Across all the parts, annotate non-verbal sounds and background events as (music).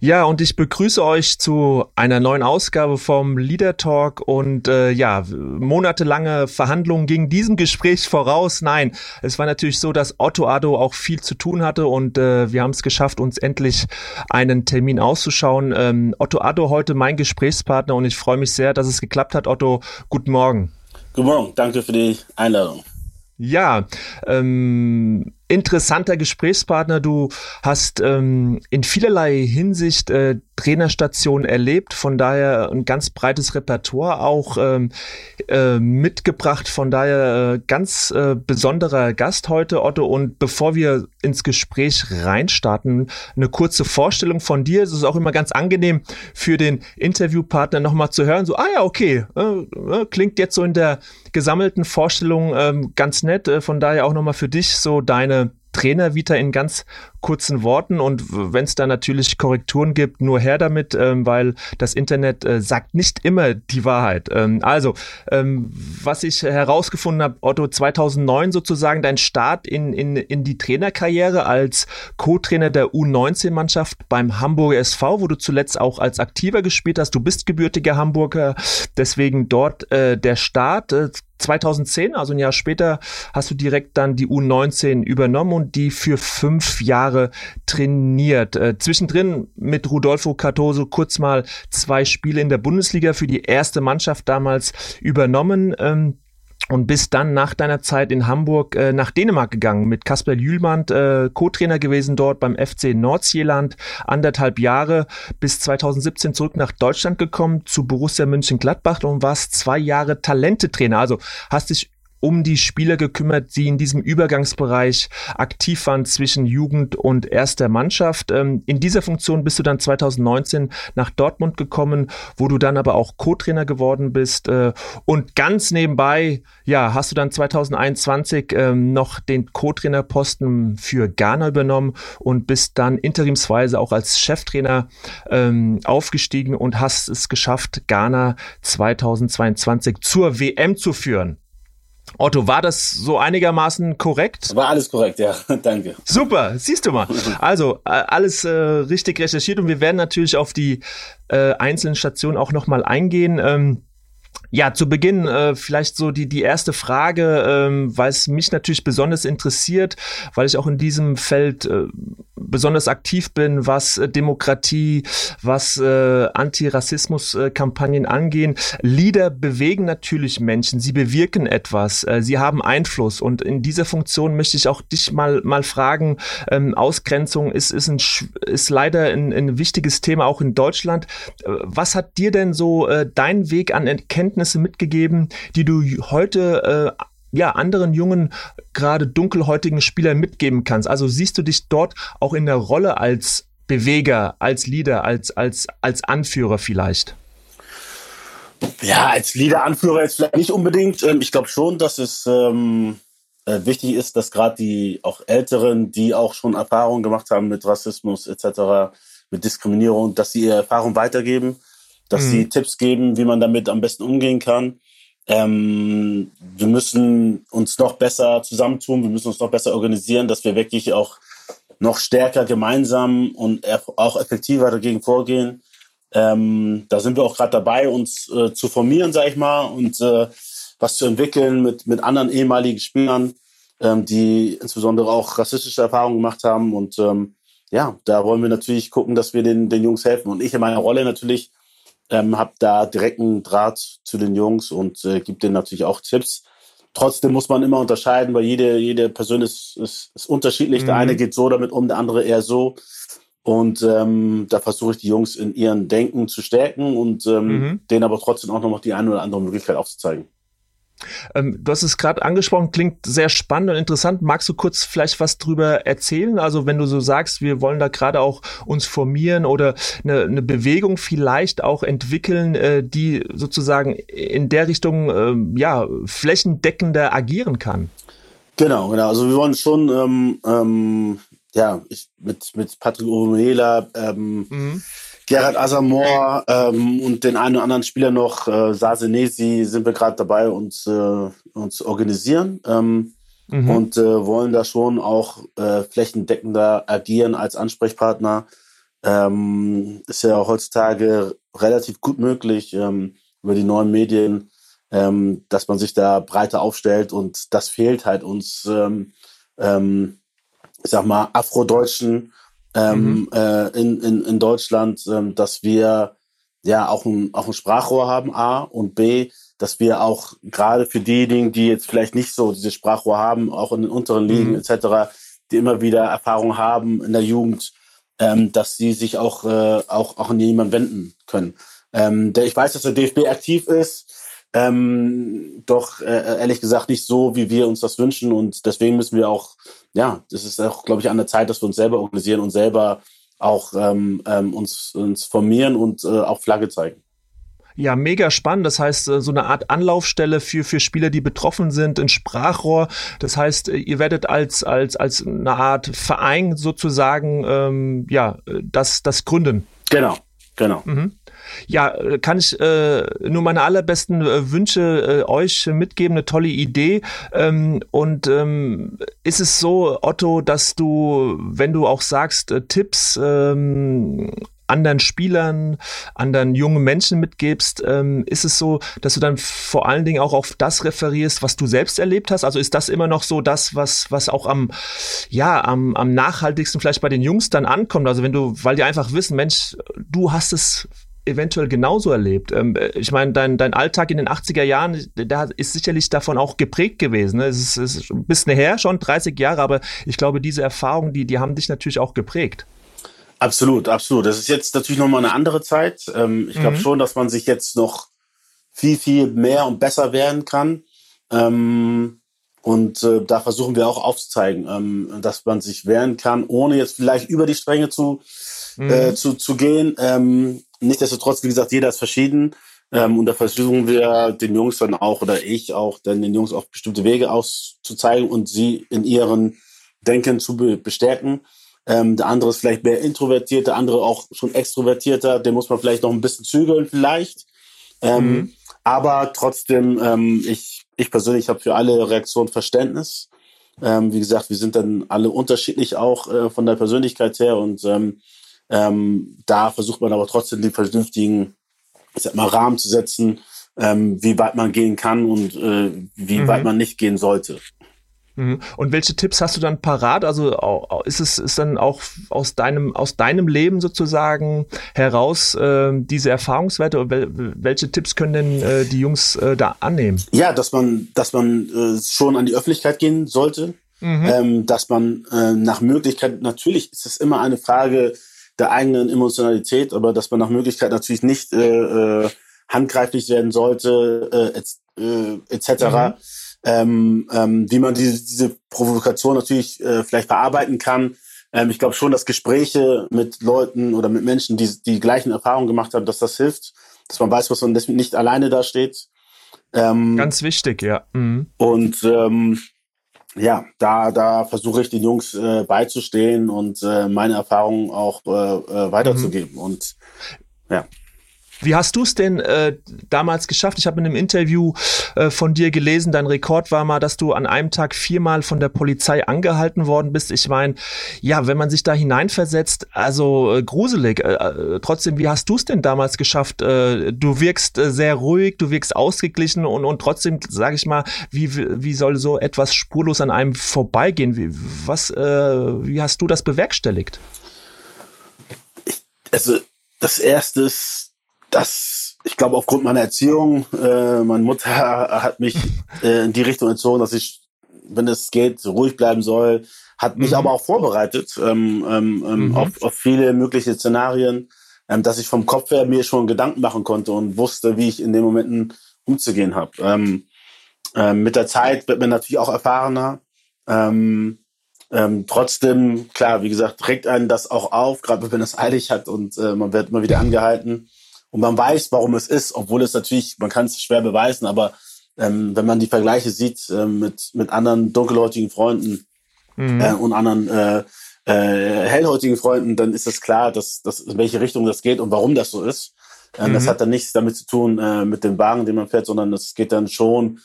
Ja, und ich begrüße euch zu einer neuen Ausgabe vom Leader Talk und äh, ja, monatelange Verhandlungen gingen diesem Gespräch voraus. Nein, es war natürlich so, dass Otto Addo auch viel zu tun hatte und äh, wir haben es geschafft, uns endlich einen Termin auszuschauen. Ähm, Otto Addo heute mein Gesprächspartner und ich freue mich sehr, dass es geklappt hat. Otto, guten Morgen. Guten Morgen, danke für die Einladung. Ja, ähm, interessanter Gesprächspartner. Du hast ähm, in vielerlei Hinsicht äh, Trainerstation erlebt, von daher ein ganz breites Repertoire auch ähm, äh, mitgebracht. Von daher äh, ganz äh, besonderer Gast heute, Otto. Und bevor wir ins Gespräch reinstarten, eine kurze Vorstellung von dir. Es ist auch immer ganz angenehm für den Interviewpartner nochmal zu hören. So, ah ja, okay, äh, äh, klingt jetzt so in der gesammelten Vorstellung ähm, ganz nett. Äh, von daher auch nochmal für dich so deine Trainer Vita in ganz kurzen Worten und wenn es da natürlich Korrekturen gibt, nur her damit, ähm, weil das Internet äh, sagt nicht immer die Wahrheit. Ähm, also, ähm, was ich herausgefunden habe, Otto, 2009 sozusagen dein Start in, in, in die Trainerkarriere als Co-Trainer der U19-Mannschaft beim Hamburger SV, wo du zuletzt auch als Aktiver gespielt hast. Du bist gebürtiger Hamburger, deswegen dort äh, der Start. Äh, 2010, also ein Jahr später, hast du direkt dann die U19 übernommen und die für fünf Jahre trainiert. Äh, zwischendrin mit Rudolfo Cartoso kurz mal zwei Spiele in der Bundesliga für die erste Mannschaft damals übernommen. Ähm, und bist dann nach deiner Zeit in Hamburg äh, nach Dänemark gegangen mit Kasper Jühlmann, äh, Co-Trainer gewesen dort beim FC Nordsjælland, anderthalb Jahre bis 2017 zurück nach Deutschland gekommen zu Borussia München-Gladbach und warst zwei Jahre Talentetrainer. Also hast dich um die Spieler gekümmert, die in diesem Übergangsbereich aktiv waren zwischen Jugend und erster Mannschaft. Ähm, in dieser Funktion bist du dann 2019 nach Dortmund gekommen, wo du dann aber auch Co-Trainer geworden bist. Äh, und ganz nebenbei, ja, hast du dann 2021 ähm, noch den Co-Trainerposten für Ghana übernommen und bist dann interimsweise auch als Cheftrainer ähm, aufgestiegen und hast es geschafft, Ghana 2022 zur WM zu führen. Otto, war das so einigermaßen korrekt? War alles korrekt, ja. (laughs) Danke. Super, siehst du mal. Also äh, alles äh, richtig recherchiert und wir werden natürlich auf die äh, einzelnen Stationen auch nochmal eingehen. Ähm, ja, zu Beginn äh, vielleicht so die, die erste Frage, ähm, weil es mich natürlich besonders interessiert, weil ich auch in diesem Feld äh, besonders aktiv bin, was äh, Demokratie, was äh, Antirassismus-Kampagnen angehen. Lieder bewegen natürlich Menschen, sie bewirken etwas, äh, sie haben Einfluss und in dieser Funktion möchte ich auch dich mal, mal fragen, ähm, Ausgrenzung ist, ist, ein, ist leider ein, ein wichtiges Thema auch in Deutschland. Äh, was hat dir denn so äh, dein Weg an Erkenntnis Erkenntnisse mitgegeben, die du heute äh, ja, anderen jungen, gerade dunkelhäutigen Spielern mitgeben kannst? Also siehst du dich dort auch in der Rolle als Beweger, als Leader, als, als, als Anführer vielleicht? Ja, als Leader-Anführer jetzt vielleicht nicht unbedingt. Ähm, ich glaube schon, dass es ähm, äh, wichtig ist, dass gerade die auch Älteren, die auch schon Erfahrungen gemacht haben mit Rassismus etc., mit Diskriminierung, dass sie ihre Erfahrung weitergeben dass mhm. sie Tipps geben, wie man damit am besten umgehen kann. Ähm, wir müssen uns noch besser zusammentun, wir müssen uns noch besser organisieren, dass wir wirklich auch noch stärker gemeinsam und auch effektiver dagegen vorgehen. Ähm, da sind wir auch gerade dabei, uns äh, zu formieren, sag ich mal, und äh, was zu entwickeln mit, mit anderen ehemaligen Spielern, ähm, die insbesondere auch rassistische Erfahrungen gemacht haben. Und ähm, ja, da wollen wir natürlich gucken, dass wir den, den Jungs helfen. Und ich in meiner Rolle natürlich ähm, habe da direkten Draht zu den Jungs und äh, gebe denen natürlich auch Tipps. Trotzdem muss man immer unterscheiden, weil jede, jede Person ist, ist, ist unterschiedlich. Mhm. Der eine geht so damit um, der andere eher so. Und ähm, da versuche ich die Jungs in ihren Denken zu stärken und ähm, mhm. denen aber trotzdem auch noch die eine oder andere Möglichkeit aufzuzeigen. Ähm, du hast es gerade angesprochen, klingt sehr spannend und interessant. Magst du kurz vielleicht was drüber erzählen? Also wenn du so sagst, wir wollen da gerade auch uns formieren oder eine, eine Bewegung vielleicht auch entwickeln, äh, die sozusagen in der Richtung äh, ja flächendeckender agieren kann. Genau, genau. Also wir wollen schon ähm, ähm, ja ich, mit mit Patrick Urumela ähm, mhm Gerhard Asamoah ähm, und den einen oder anderen Spieler noch, äh, Sasenesi, sind wir gerade dabei, uns, äh, uns organisieren ähm, mhm. und äh, wollen da schon auch äh, flächendeckender agieren als Ansprechpartner. Ähm, ist ja heutzutage relativ gut möglich ähm, über die neuen Medien, ähm, dass man sich da breiter aufstellt und das fehlt halt uns, ähm, ich sag mal, Afrodeutschen mhm. äh, in, in, in Deutschland, ähm, dass wir ja auch ein, auch ein Sprachrohr haben, A, und B, dass wir auch gerade für diejenigen, die jetzt vielleicht nicht so dieses Sprachrohr haben, auch in den unteren Ligen mhm. etc., die immer wieder Erfahrung haben in der Jugend, ähm, dass sie sich auch, äh, auch, auch an jemanden wenden können. Ähm, der, ich weiß, dass der DFB aktiv ist, ähm, doch äh, ehrlich gesagt nicht so, wie wir uns das wünschen. Und deswegen müssen wir auch, ja, das ist auch, glaube ich, an der Zeit, dass wir uns selber organisieren und selber auch ähm, ähm, uns, uns formieren und äh, auch Flagge zeigen. Ja, mega spannend. Das heißt, äh, so eine Art Anlaufstelle für, für Spieler, die betroffen sind, ein Sprachrohr. Das heißt, äh, ihr werdet als, als, als eine Art Verein sozusagen, ähm, ja, das, das gründen. Genau, genau. Mhm. Ja, äh, kann ich äh, nur meine allerbesten äh, Wünsche äh, euch mitgeben, eine tolle Idee. Ähm, und ähm, ist es so, Otto, dass du, wenn du auch sagst, äh, Tipps ähm, anderen Spielern, anderen jungen Menschen mitgibst, ähm, ist es so, dass du dann vor allen Dingen auch auf das referierst, was du selbst erlebt hast? Also ist das immer noch so das, was, was auch am, ja, am, am nachhaltigsten vielleicht bei den Jungs dann ankommt? Also wenn du, weil die einfach wissen, Mensch, du hast es eventuell genauso erlebt. Ähm, ich meine, dein, dein Alltag in den 80er Jahren, der ist sicherlich davon auch geprägt gewesen. Es, ist, es ist ein bisschen her, schon 30 Jahre, aber ich glaube, diese Erfahrungen, die, die haben dich natürlich auch geprägt. Absolut, absolut. Das ist jetzt natürlich nochmal eine andere Zeit. Ähm, ich glaube mhm. schon, dass man sich jetzt noch viel, viel mehr und besser werden kann. Ähm, und äh, da versuchen wir auch aufzuzeigen, ähm, dass man sich wehren kann, ohne jetzt vielleicht über die Stränge zu, mhm. äh, zu, zu gehen. Nichtsdestotrotz, wie gesagt, jeder ist verschieden. Und da versuchen wir den Jungs dann auch oder ich auch, dann den Jungs auch bestimmte Wege auszuzeigen und sie in ihren Denken zu be bestärken. Ähm, der andere ist vielleicht mehr introvertiert, der andere auch schon extrovertierter, den muss man vielleicht noch ein bisschen zügeln vielleicht. Ähm, mhm. Aber trotzdem, ähm, ich, ich persönlich habe für alle Reaktionen Verständnis. Ähm, wie gesagt, wir sind dann alle unterschiedlich auch äh, von der Persönlichkeit her und ähm, ähm, da versucht man aber trotzdem den vernünftigen ich sag mal, Rahmen zu setzen, ähm, wie weit man gehen kann und äh, wie mhm. weit man nicht gehen sollte. Mhm. Und welche Tipps hast du dann parat? Also ist es ist dann auch aus deinem aus deinem Leben sozusagen heraus äh, diese Erfahrungswerte? Welche Tipps können denn äh, die Jungs äh, da annehmen? Ja, dass man dass man äh, schon an die Öffentlichkeit gehen sollte, mhm. ähm, dass man äh, nach Möglichkeit natürlich ist es immer eine Frage der eigenen Emotionalität, aber dass man nach Möglichkeit natürlich nicht äh, handgreiflich werden sollte, etc. Mhm. Ähm, ähm, wie man diese, diese Provokation natürlich äh, vielleicht verarbeiten kann. Ähm, ich glaube schon, dass Gespräche mit Leuten oder mit Menschen, die die gleichen Erfahrungen gemacht haben, dass das hilft, dass man weiß, was man nicht alleine da steht. Ähm, Ganz wichtig, ja. Mhm. Und ähm, ja, da, da versuche ich den Jungs äh, beizustehen und äh, meine Erfahrungen auch äh, äh weiterzugeben. Mhm. Und ja. Wie hast du es denn äh, damals geschafft? Ich habe in einem Interview äh, von dir gelesen, dein Rekord war mal, dass du an einem Tag viermal von der Polizei angehalten worden bist. Ich meine, ja, wenn man sich da hineinversetzt, also äh, gruselig. Äh, äh trotzdem, wie hast du es denn damals geschafft? Äh, du wirkst äh, sehr ruhig, du wirkst ausgeglichen und, und trotzdem, sage ich mal, wie, wie soll so etwas spurlos an einem vorbeigehen? Wie, was, äh, wie hast du das bewerkstelligt? Ich, also das erste ist das, ich glaube, aufgrund meiner Erziehung, äh, meine Mutter (laughs) hat mich äh, in die Richtung erzogen, dass ich, wenn es geht, ruhig bleiben soll, hat mich mhm. aber auch vorbereitet ähm, ähm, ähm, mhm. auf, auf viele mögliche Szenarien, ähm, dass ich vom Kopf her mir schon Gedanken machen konnte und wusste, wie ich in den Momenten umzugehen habe. Ähm, ähm, mit der Zeit wird man natürlich auch erfahrener. Ähm, ähm, trotzdem, klar, wie gesagt, regt einen das auch auf, gerade wenn man es eilig hat und äh, man wird immer wieder angehalten und man weiß, warum es ist, obwohl es natürlich, man kann es schwer beweisen, aber ähm, wenn man die Vergleiche sieht äh, mit, mit anderen dunkelhäutigen Freunden mhm. äh, und anderen äh, äh, hellhäutigen Freunden, dann ist es klar, dass, dass in welche Richtung das geht und warum das so ist. Äh, mhm. Das hat dann nichts damit zu tun äh, mit dem Wagen, den man fährt, sondern es geht dann schon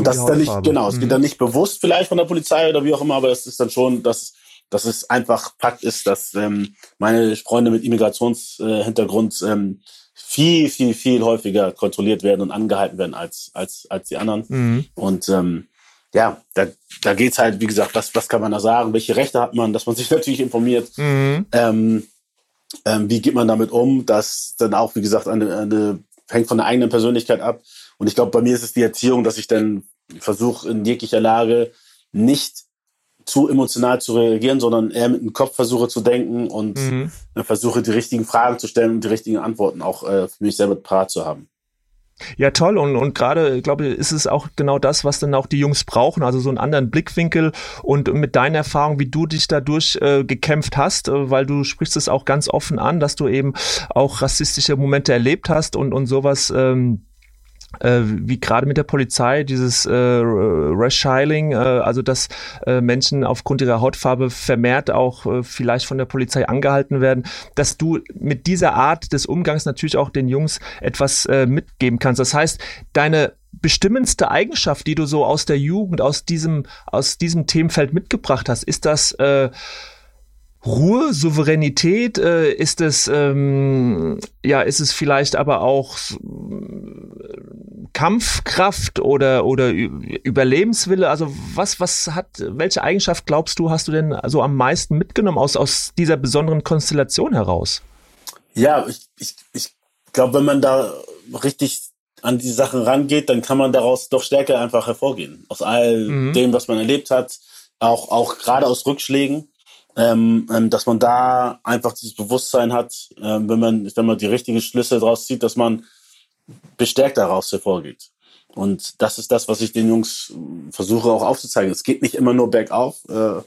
und das ist dann nicht, genau, es mhm. geht dann nicht bewusst vielleicht von der Polizei oder wie auch immer, aber es ist dann schon, dass, dass es einfach Fakt ist, dass ähm, meine Freunde mit Immigrationshintergrund äh, ähm, viel, viel, viel häufiger kontrolliert werden und angehalten werden als, als, als die anderen. Mhm. Und ähm, ja, da, da geht's halt, wie gesagt, was, was kann man da sagen? Welche Rechte hat man, dass man sich (laughs) natürlich informiert? Mhm. Ähm, ähm, wie geht man damit um? Das dann auch, wie gesagt, eine, eine, hängt von der eigenen Persönlichkeit ab. Und ich glaube, bei mir ist es die Erziehung, dass ich dann versuche in jeglicher Lage nicht zu emotional zu reagieren, sondern eher mit dem Kopf versuche zu denken und mhm. versuche die richtigen Fragen zu stellen und die richtigen Antworten auch äh, für mich selber parat zu haben. Ja, toll. Und, und gerade, glaube ich, ist es auch genau das, was dann auch die Jungs brauchen. Also so einen anderen Blickwinkel und mit deiner Erfahrung, wie du dich dadurch äh, gekämpft hast, äh, weil du sprichst es auch ganz offen an, dass du eben auch rassistische Momente erlebt hast und, und sowas. Ähm, äh, wie gerade mit der Polizei, dieses äh, Rashiling, äh, also dass äh, Menschen aufgrund ihrer Hautfarbe vermehrt auch äh, vielleicht von der Polizei angehalten werden, dass du mit dieser Art des Umgangs natürlich auch den Jungs etwas äh, mitgeben kannst. Das heißt, deine bestimmendste Eigenschaft, die du so aus der Jugend, aus diesem, aus diesem Themenfeld mitgebracht hast, ist das äh, Ruhe, Souveränität? Äh, ist es ähm, ja, ist es vielleicht aber auch Kampfkraft oder oder Überlebenswille? Also was was hat welche Eigenschaft glaubst du hast du denn so am meisten mitgenommen aus aus dieser besonderen Konstellation heraus? Ja, ich ich, ich glaube, wenn man da richtig an die Sachen rangeht, dann kann man daraus doch stärker einfach hervorgehen aus all mhm. dem, was man erlebt hat, auch auch gerade aus Rückschlägen ähm, ähm, dass man da einfach dieses Bewusstsein hat, ähm, wenn man wenn man die richtigen Schlüsse daraus zieht, dass man bestärkt daraus hervorgeht. Und das ist das, was ich den Jungs versuche auch aufzuzeigen. Es geht nicht immer nur bergauf äh,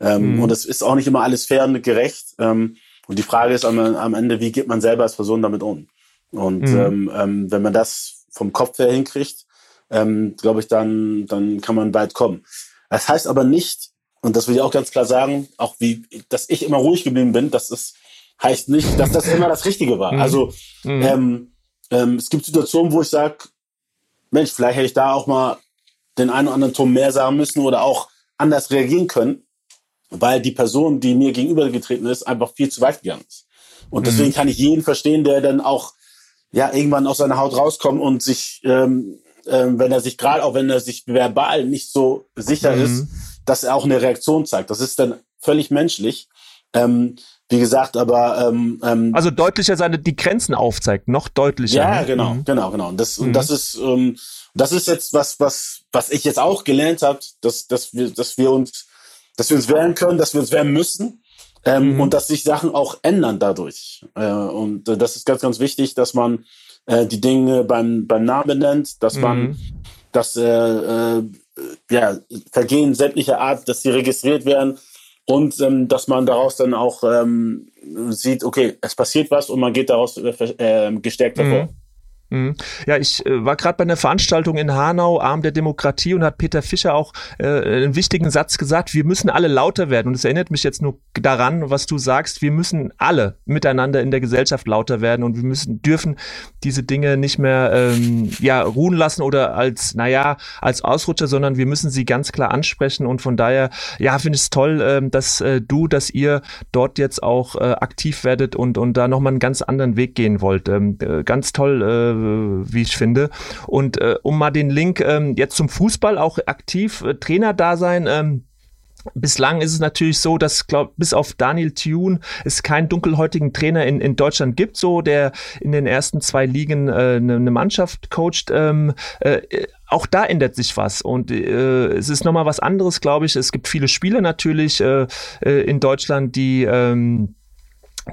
ähm, mhm. und es ist auch nicht immer alles fair und gerecht. Ähm, und die Frage ist am, am Ende, wie geht man selber als Person damit um? Und mhm. ähm, ähm, wenn man das vom Kopf her hinkriegt, ähm, glaube ich, dann, dann kann man weit kommen. Das heißt aber nicht, und das will ich auch ganz klar sagen, auch wie, dass ich immer ruhig geblieben bin, das ist, heißt nicht, dass das immer das Richtige war. Mhm. Also mhm. Ähm, ähm, es gibt Situationen, wo ich sage, Mensch, vielleicht hätte ich da auch mal den einen oder anderen Ton mehr sagen müssen oder auch anders reagieren können, weil die Person, die mir gegenübergetreten ist, einfach viel zu weit gegangen ist. Und deswegen mhm. kann ich jeden verstehen, der dann auch ja irgendwann aus seiner Haut rauskommt und sich, ähm, ähm, wenn er sich gerade auch wenn er sich verbal nicht so sicher mhm. ist, dass er auch eine Reaktion zeigt. Das ist dann völlig menschlich. Ähm, wie gesagt, aber ähm, ähm, also deutlicher seine die Grenzen aufzeigt, noch deutlicher. Ja, ne? genau, mhm. genau, genau. Und das mhm. und das ist ähm, das ist jetzt was was was ich jetzt auch gelernt habe, dass dass wir dass wir uns dass wir uns wehren können, dass wir uns wehren müssen ähm, mhm. und dass sich Sachen auch ändern dadurch. Äh, und äh, das ist ganz ganz wichtig, dass man äh, die Dinge beim beim Namen nennt, dass man mhm. dass äh, äh, ja, Vergehen sämtlicher Art, dass sie registriert werden und ähm, dass man daraus dann auch ähm, sieht, okay, es passiert was und man geht daraus äh, äh gestärkt hervor. Mhm. Mhm. Ja, ich äh, war gerade bei einer Veranstaltung in Hanau, Arm der Demokratie, und hat Peter Fischer auch äh, einen wichtigen Satz gesagt, wir müssen alle lauter werden. Und es erinnert mich jetzt nur daran, was du sagst, wir müssen alle miteinander in der Gesellschaft lauter werden und wir müssen, dürfen diese Dinge nicht mehr ähm, ja, ruhen lassen oder als, naja, als Ausrutscher, sondern wir müssen sie ganz klar ansprechen. Und von daher, ja, finde ich es toll, ähm, dass äh, du, dass ihr dort jetzt auch äh, aktiv werdet und, und da nochmal einen ganz anderen Weg gehen wollt. Ähm, äh, ganz toll, äh, äh, wie ich finde. Und äh, um mal den Link ähm, jetzt zum Fußball auch aktiv äh, Trainer da sein. Ähm, Bislang ist es natürlich so, dass glaub, bis auf Daniel Thune es keinen dunkelhäutigen Trainer in, in Deutschland gibt, so der in den ersten zwei Ligen äh, eine, eine Mannschaft coacht. Ähm, äh, auch da ändert sich was und äh, es ist nochmal was anderes, glaube ich. Es gibt viele Spieler natürlich äh, äh in Deutschland, die ähm,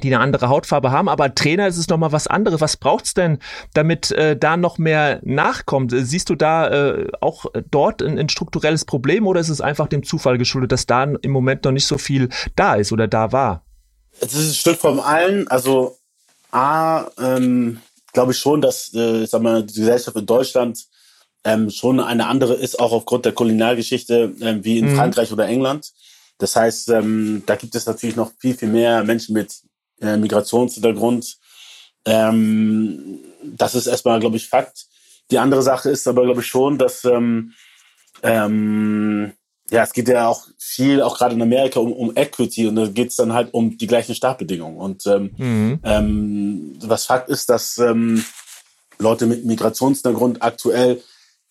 die eine andere Hautfarbe haben, aber Trainer ist es nochmal was anderes. Was braucht's denn, damit äh, da noch mehr nachkommt? Siehst du da äh, auch dort ein, ein, strukturelles Problem oder ist es einfach dem Zufall geschuldet, dass da im Moment noch nicht so viel da ist oder da war? Es ist ein Stück von allen. Also A, ähm, glaube ich schon, dass äh, ich sag mal, die Gesellschaft in Deutschland ähm, schon eine andere ist, auch aufgrund der Kulinargeschichte, äh, wie in mhm. Frankreich oder England. Das heißt, ähm, da gibt es natürlich noch viel, viel mehr Menschen mit äh, Migrationshintergrund. Ähm, das ist erstmal, glaube ich, Fakt. Die andere Sache ist aber, glaube ich, schon, dass ähm, ähm, ja, es geht ja auch viel, auch gerade in Amerika, um, um Equity und da geht es dann halt um die gleichen Startbedingungen. Und ähm, mhm. ähm, was Fakt ist, dass ähm, Leute mit Migrationshintergrund aktuell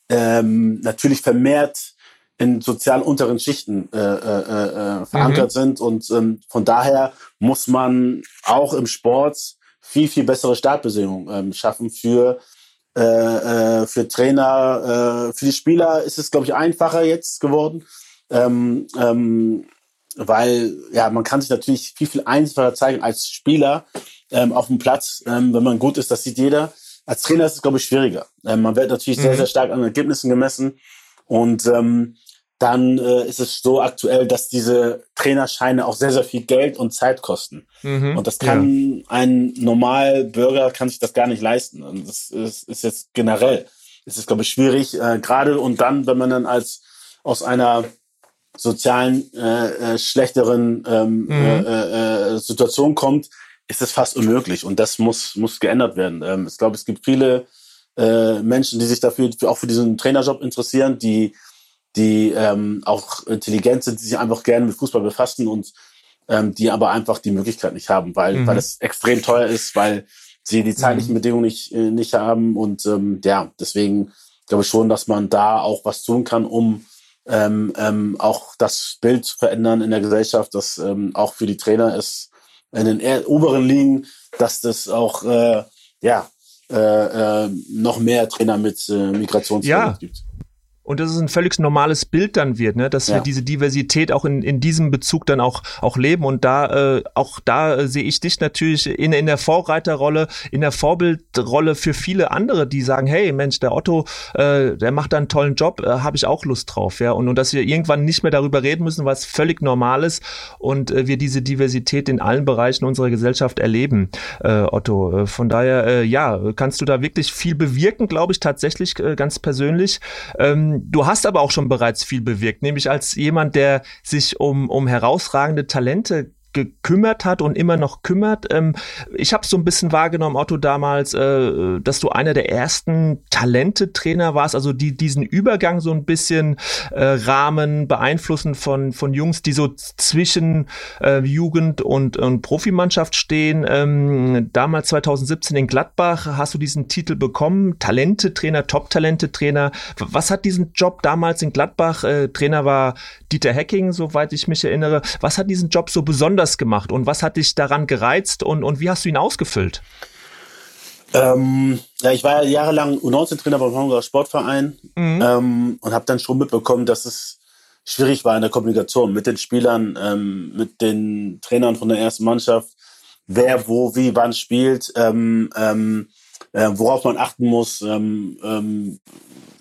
ähm, natürlich vermehrt in sozial unteren Schichten äh, äh, äh, verankert mhm. sind. Und ähm, von daher muss man auch im Sport viel, viel bessere Startbedingungen ähm, schaffen für, äh, äh, für Trainer. Äh, für die Spieler ist es, glaube ich, einfacher jetzt geworden. Ähm, ähm, weil ja, man kann sich natürlich viel, viel einfacher zeigen als Spieler ähm, auf dem Platz, ähm, wenn man gut ist, das sieht jeder. Als Trainer ist es, glaube ich, schwieriger. Ähm, man wird natürlich mhm. sehr, sehr stark an Ergebnissen gemessen. Und ähm, dann äh, ist es so aktuell, dass diese Trainerscheine auch sehr, sehr viel Geld und Zeit kosten. Mhm, und das kann ja. ein Normalbürger kann sich das gar nicht leisten. Und das ist, ist jetzt generell, ist es, glaube ich, schwierig, äh, gerade und dann, wenn man dann als aus einer sozialen äh, äh, schlechteren ähm, mhm. äh, äh, Situation kommt, ist es fast unmöglich. Und das muss, muss geändert werden. Ähm, ich glaube, es gibt viele äh, Menschen, die sich dafür auch für diesen Trainerjob interessieren, die die ähm, auch intelligent sind, die sich einfach gerne mit Fußball befassen und ähm, die aber einfach die Möglichkeit nicht haben, weil, mhm. weil es extrem teuer ist, weil sie die zeitlichen mhm. Bedingungen nicht, äh, nicht haben. Und ähm, ja, deswegen glaube ich schon, dass man da auch was tun kann, um ähm, ähm, auch das Bild zu verändern in der Gesellschaft, dass ähm, auch für die Trainer es in den oberen Ligen, dass das auch äh, ja äh, äh, noch mehr Trainer mit äh, Migrationshintergrund ja. gibt und dass es ein völlig normales Bild dann wird, ne? dass ja. wir diese Diversität auch in, in diesem Bezug dann auch, auch leben. Und da, äh, auch da äh, sehe ich dich natürlich in, in der Vorreiterrolle, in der Vorbildrolle für viele andere, die sagen, hey Mensch, der Otto, äh, der macht da einen tollen Job, äh, habe ich auch Lust drauf. ja und, und dass wir irgendwann nicht mehr darüber reden müssen, was völlig normal ist und äh, wir diese Diversität in allen Bereichen unserer Gesellschaft erleben, äh, Otto. Äh, von daher, äh, ja, kannst du da wirklich viel bewirken, glaube ich, tatsächlich äh, ganz persönlich. Ähm, du hast aber auch schon bereits viel bewirkt, nämlich als jemand, der sich um, um herausragende Talente gekümmert hat und immer noch kümmert. Ähm, ich habe so ein bisschen wahrgenommen, Otto, damals, äh, dass du einer der ersten Talente-Trainer warst, also die diesen Übergang so ein bisschen äh, Rahmen beeinflussen von, von Jungs, die so zwischen äh, Jugend und, und Profimannschaft stehen. Ähm, damals 2017 in Gladbach hast du diesen Titel bekommen, Talente-Trainer, Top-Talente-Trainer. Was hat diesen Job damals in Gladbach, äh, Trainer war Dieter Hecking, soweit ich mich erinnere, was hat diesen Job so besonders anders gemacht und was hat dich daran gereizt und, und wie hast du ihn ausgefüllt? Ähm, ja, ich war ja jahrelang U19-Trainer beim Hamburger Sportverein mhm. ähm, und habe dann schon mitbekommen, dass es schwierig war in der Kommunikation mit den Spielern, ähm, mit den Trainern von der ersten Mannschaft, wer wo wie wann spielt, ähm, ähm, äh, worauf man achten muss, ähm, ähm,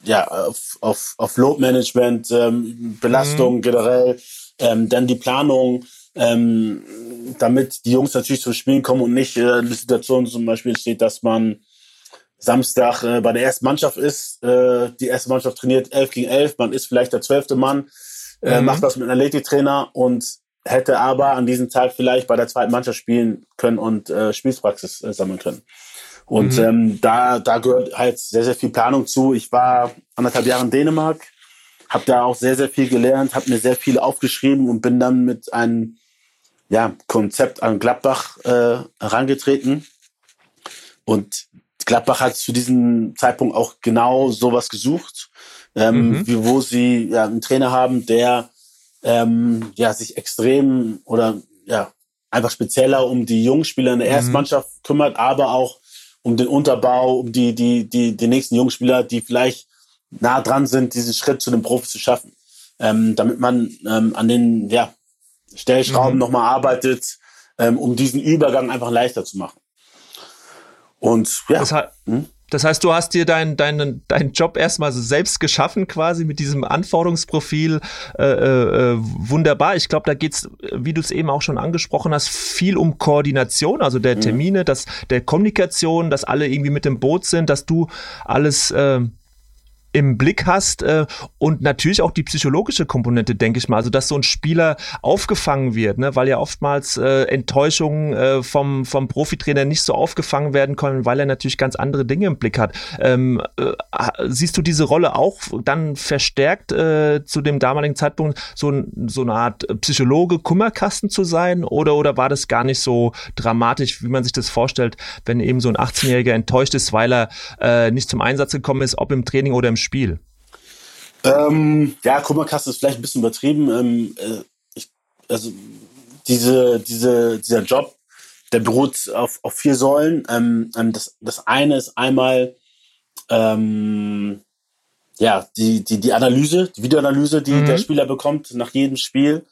ja, auf, auf, auf Load Management, ähm, Belastung mhm. generell, ähm, dann die Planung, ähm, damit die Jungs natürlich zum Spielen kommen und nicht äh, eine Situation zum Beispiel steht, dass man Samstag äh, bei der ersten Mannschaft ist, äh, die erste Mannschaft trainiert 11 gegen 11, man ist vielleicht der zwölfte Mann, äh, mhm. macht das mit einem Athletiktrainer und hätte aber an diesem Tag vielleicht bei der zweiten Mannschaft spielen können und äh, Spielpraxis äh, sammeln können. Und mhm. ähm, da, da gehört halt sehr, sehr viel Planung zu. Ich war anderthalb Jahre in Dänemark, habe da auch sehr, sehr viel gelernt, habe mir sehr viel aufgeschrieben und bin dann mit einem ja, Konzept an Gladbach äh, herangetreten. Und Gladbach hat zu diesem Zeitpunkt auch genau sowas gesucht, ähm, mhm. wie, wo sie ja, einen Trainer haben, der ähm, ja, sich extrem oder ja, einfach spezieller um die Jungspieler in der mhm. Erstmannschaft kümmert, aber auch um den Unterbau, um die, die, die, die nächsten Jungspieler, die vielleicht nah dran sind, diesen Schritt zu den Profis zu schaffen. Ähm, damit man ähm, an den ja, Stellschrauben mhm. nochmal arbeitet, ähm, um diesen Übergang einfach leichter zu machen. Und ja. Das, hm? das heißt, du hast dir deinen dein, dein Job erstmal so selbst geschaffen, quasi mit diesem Anforderungsprofil. Äh, äh, äh wunderbar. Ich glaube, da geht's, wie du es eben auch schon angesprochen hast, viel um Koordination, also der mhm. Termine, mhm. dass der Kommunikation, dass alle irgendwie mit dem Boot sind, dass du alles äh, im Blick hast äh, und natürlich auch die psychologische Komponente, denke ich mal. Also, dass so ein Spieler aufgefangen wird, ne? weil ja oftmals äh, Enttäuschungen äh, vom, vom Profitrainer nicht so aufgefangen werden können, weil er natürlich ganz andere Dinge im Blick hat. Ähm, äh, siehst du diese Rolle auch dann verstärkt äh, zu dem damaligen Zeitpunkt, so, so eine Art Psychologe, Kummerkasten zu sein? Oder, oder war das gar nicht so dramatisch, wie man sich das vorstellt, wenn eben so ein 18-Jähriger enttäuscht ist, weil er äh, nicht zum Einsatz gekommen ist, ob im Training oder im Spiel? Ähm, ja, Kummerkasten ist vielleicht ein bisschen übertrieben. Ähm, äh, ich, also diese, diese, dieser Job, der beruht auf, auf vier Säulen. Ähm, ähm das, das eine ist einmal ähm, ja, die, die, die Analyse, die Videoanalyse, die mhm. der Spieler bekommt nach jedem Spiel.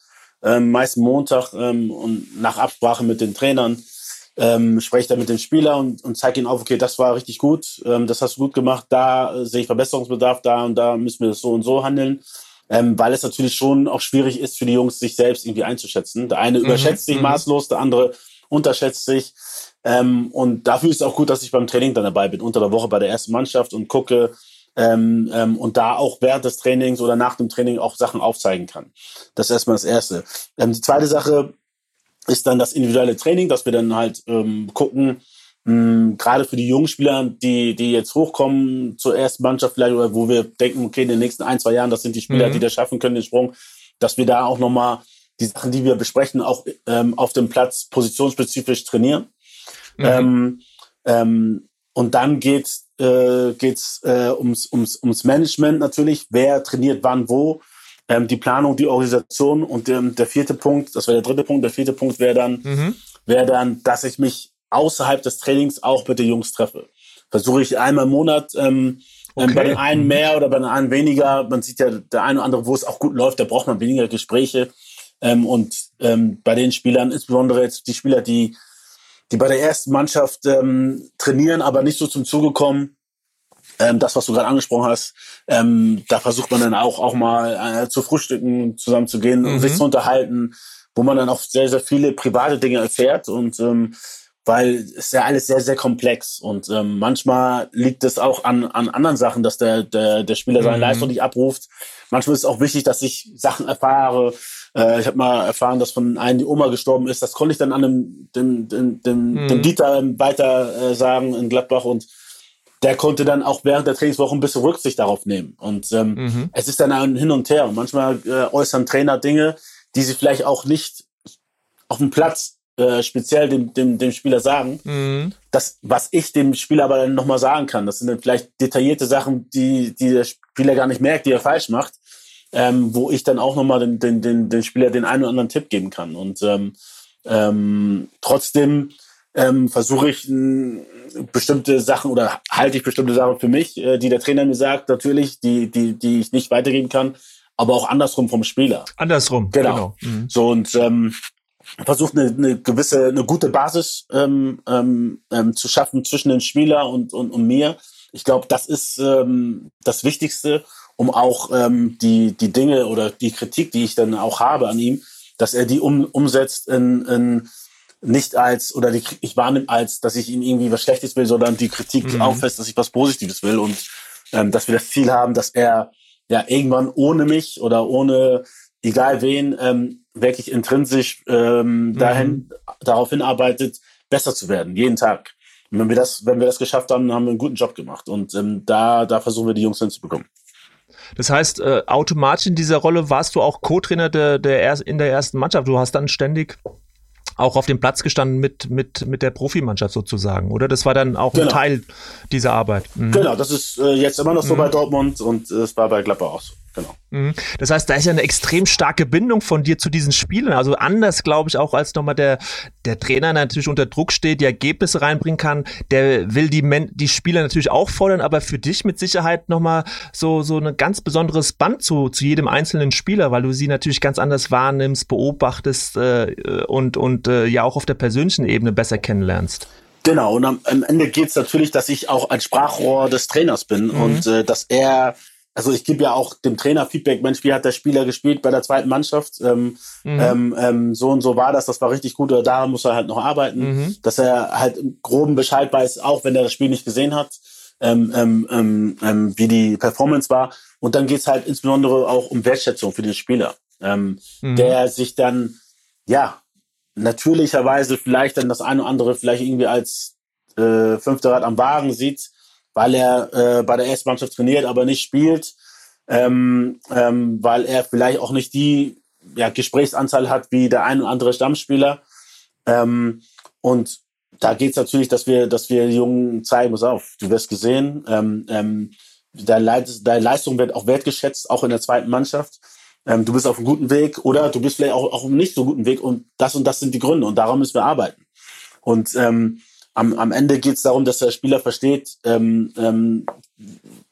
Ähm, meist Montag ähm, und nach Absprache mit den Trainern ähm, spreche dann mit dem Spieler und, und zeige ihm auf, okay, das war richtig gut, ähm, das hast du gut gemacht, da äh, sehe ich Verbesserungsbedarf, da und da müssen wir das so und so handeln. Ähm, weil es natürlich schon auch schwierig ist für die Jungs, sich selbst irgendwie einzuschätzen. Der eine mhm, überschätzt sich mhm. maßlos, der andere unterschätzt sich. Ähm, und dafür ist es auch gut, dass ich beim Training dann dabei bin, unter der Woche bei der ersten Mannschaft und gucke ähm, ähm, und da auch während des Trainings oder nach dem Training auch Sachen aufzeigen kann. Das ist erstmal das Erste. Ähm, die zweite Sache, ist dann das individuelle Training, dass wir dann halt ähm, gucken, mh, gerade für die jungen Spieler, die, die jetzt hochkommen zur ersten Mannschaft vielleicht, oder wo wir denken, okay, in den nächsten ein, zwei Jahren, das sind die Spieler, mhm. die das schaffen können, den Sprung, dass wir da auch nochmal die Sachen, die wir besprechen, auch ähm, auf dem Platz positionsspezifisch trainieren. Mhm. Ähm, ähm, und dann geht's äh, geht's äh, ums, ums, ums Management natürlich. Wer trainiert wann wo? Ähm, die Planung, die Organisation und ähm, der vierte Punkt, das wäre der dritte Punkt, der vierte Punkt wäre dann, mhm. wäre dann, dass ich mich außerhalb des Trainings auch mit den Jungs treffe. Versuche ich einmal im Monat, ähm, ähm okay. bei den einen mhm. mehr oder bei den einen weniger. Man sieht ja der eine oder andere, wo es auch gut läuft, da braucht man weniger Gespräche. Ähm, und ähm, bei den Spielern, insbesondere jetzt die Spieler, die, die bei der ersten Mannschaft ähm, trainieren, aber nicht so zum Zuge kommen, ähm, das, was du gerade angesprochen hast, ähm, da versucht man dann auch, auch mal äh, zu frühstücken, zusammen zu gehen und mhm. sich zu unterhalten, wo man dann auch sehr, sehr viele private Dinge erfährt und ähm, weil es ja alles sehr, sehr komplex und ähm, manchmal liegt es auch an, an anderen Sachen, dass der, der, der Spieler seine mhm. Leistung nicht abruft. Manchmal ist es auch wichtig, dass ich Sachen erfahre. Äh, ich habe mal erfahren, dass von einem die Oma gestorben ist. Das konnte ich dann an dem, dem, dem, dem, mhm. dem Dieter weiter äh, sagen in Gladbach und der konnte dann auch während der Trainingswoche ein bisschen Rücksicht darauf nehmen. Und ähm, mhm. es ist dann ein Hin und Her. Und manchmal äh, äußern Trainer Dinge, die sie vielleicht auch nicht auf dem Platz äh, speziell dem, dem, dem Spieler sagen. Mhm. Das, was ich dem Spieler aber dann nochmal sagen kann, das sind dann vielleicht detaillierte Sachen, die, die der Spieler gar nicht merkt, die er falsch macht, ähm, wo ich dann auch nochmal den, den, den, den Spieler den einen oder anderen Tipp geben kann. Und ähm, ähm, trotzdem ähm, versuche ich bestimmte Sachen oder halte ich bestimmte Sachen für mich, äh, die der Trainer mir sagt, natürlich, die, die, die ich nicht weitergeben kann, aber auch andersrum vom Spieler. Andersrum, genau. genau. Mhm. So und ähm, versucht eine, eine gewisse, eine gute Basis ähm, ähm, ähm, zu schaffen zwischen dem Spieler und, und, und mir. Ich glaube, das ist ähm, das Wichtigste, um auch ähm, die, die Dinge oder die Kritik, die ich dann auch habe an ihm, dass er die um, umsetzt in, in nicht als, oder die, ich wahrnehme als, dass ich ihnen irgendwie was Schlechtes will, sondern die Kritik mhm. auffasst, dass ich was Positives will und ähm, dass wir das Ziel haben, dass er ja irgendwann ohne mich oder ohne egal wen ähm, wirklich intrinsisch ähm, mhm. dahin darauf hinarbeitet, besser zu werden, jeden Tag. Und wenn wir das, wenn wir das geschafft haben, haben wir einen guten Job gemacht. Und ähm, da, da versuchen wir die Jungs hinzubekommen. Das heißt, äh, automatisch in dieser Rolle warst du auch Co-Trainer der, der in der ersten Mannschaft. Du hast dann ständig auch auf dem Platz gestanden mit, mit, mit der Profimannschaft sozusagen, oder? Das war dann auch genau. ein Teil dieser Arbeit. Mhm. Genau, das ist äh, jetzt immer noch so mhm. bei Dortmund und es äh, war bei Gladbach auch so. Genau. Mhm. Das heißt, da ist ja eine extrem starke Bindung von dir zu diesen Spielen. Also anders, glaube ich, auch als nochmal der, der Trainer natürlich unter Druck steht, die Ergebnisse reinbringen kann. Der will die, Men die Spieler natürlich auch fordern, aber für dich mit Sicherheit nochmal so, so ein ganz besonderes Band zu, zu jedem einzelnen Spieler, weil du sie natürlich ganz anders wahrnimmst, beobachtest äh, und, und äh, ja auch auf der persönlichen Ebene besser kennenlernst. Genau, und am, am Ende geht's natürlich, dass ich auch ein Sprachrohr des Trainers bin mhm. und äh, dass er, also ich gebe ja auch dem Trainer Feedback, Mensch, wie hat der Spieler gespielt bei der zweiten Mannschaft? Ähm, mhm. ähm, ähm, so und so war das, das war richtig gut, oder da muss er halt noch arbeiten, mhm. dass er halt im groben Bescheid weiß, auch wenn er das Spiel nicht gesehen hat, ähm, ähm, ähm, ähm, wie die Performance war. Und dann geht's halt insbesondere auch um Wertschätzung für den Spieler, ähm, mhm. der sich dann, ja, natürlicherweise vielleicht dann das eine oder andere vielleicht irgendwie als äh, fünfter Rad am Wagen sieht, weil er äh, bei der ersten Mannschaft trainiert, aber nicht spielt, ähm, ähm, weil er vielleicht auch nicht die ja, Gesprächsanzahl hat wie der ein oder andere Stammspieler. Ähm, und da geht's natürlich, dass wir, dass wir Jungen zeigen, pass auf, du wirst gesehen, ähm, ähm, deine, deine Leistung wird auch wertgeschätzt, auch in der zweiten Mannschaft ähm, du bist auf einem guten Weg oder du bist vielleicht auch, auch auf einem nicht so guten Weg und das und das sind die Gründe und daran müssen wir arbeiten. Und ähm, am, am Ende geht es darum, dass der Spieler versteht, ähm, ähm,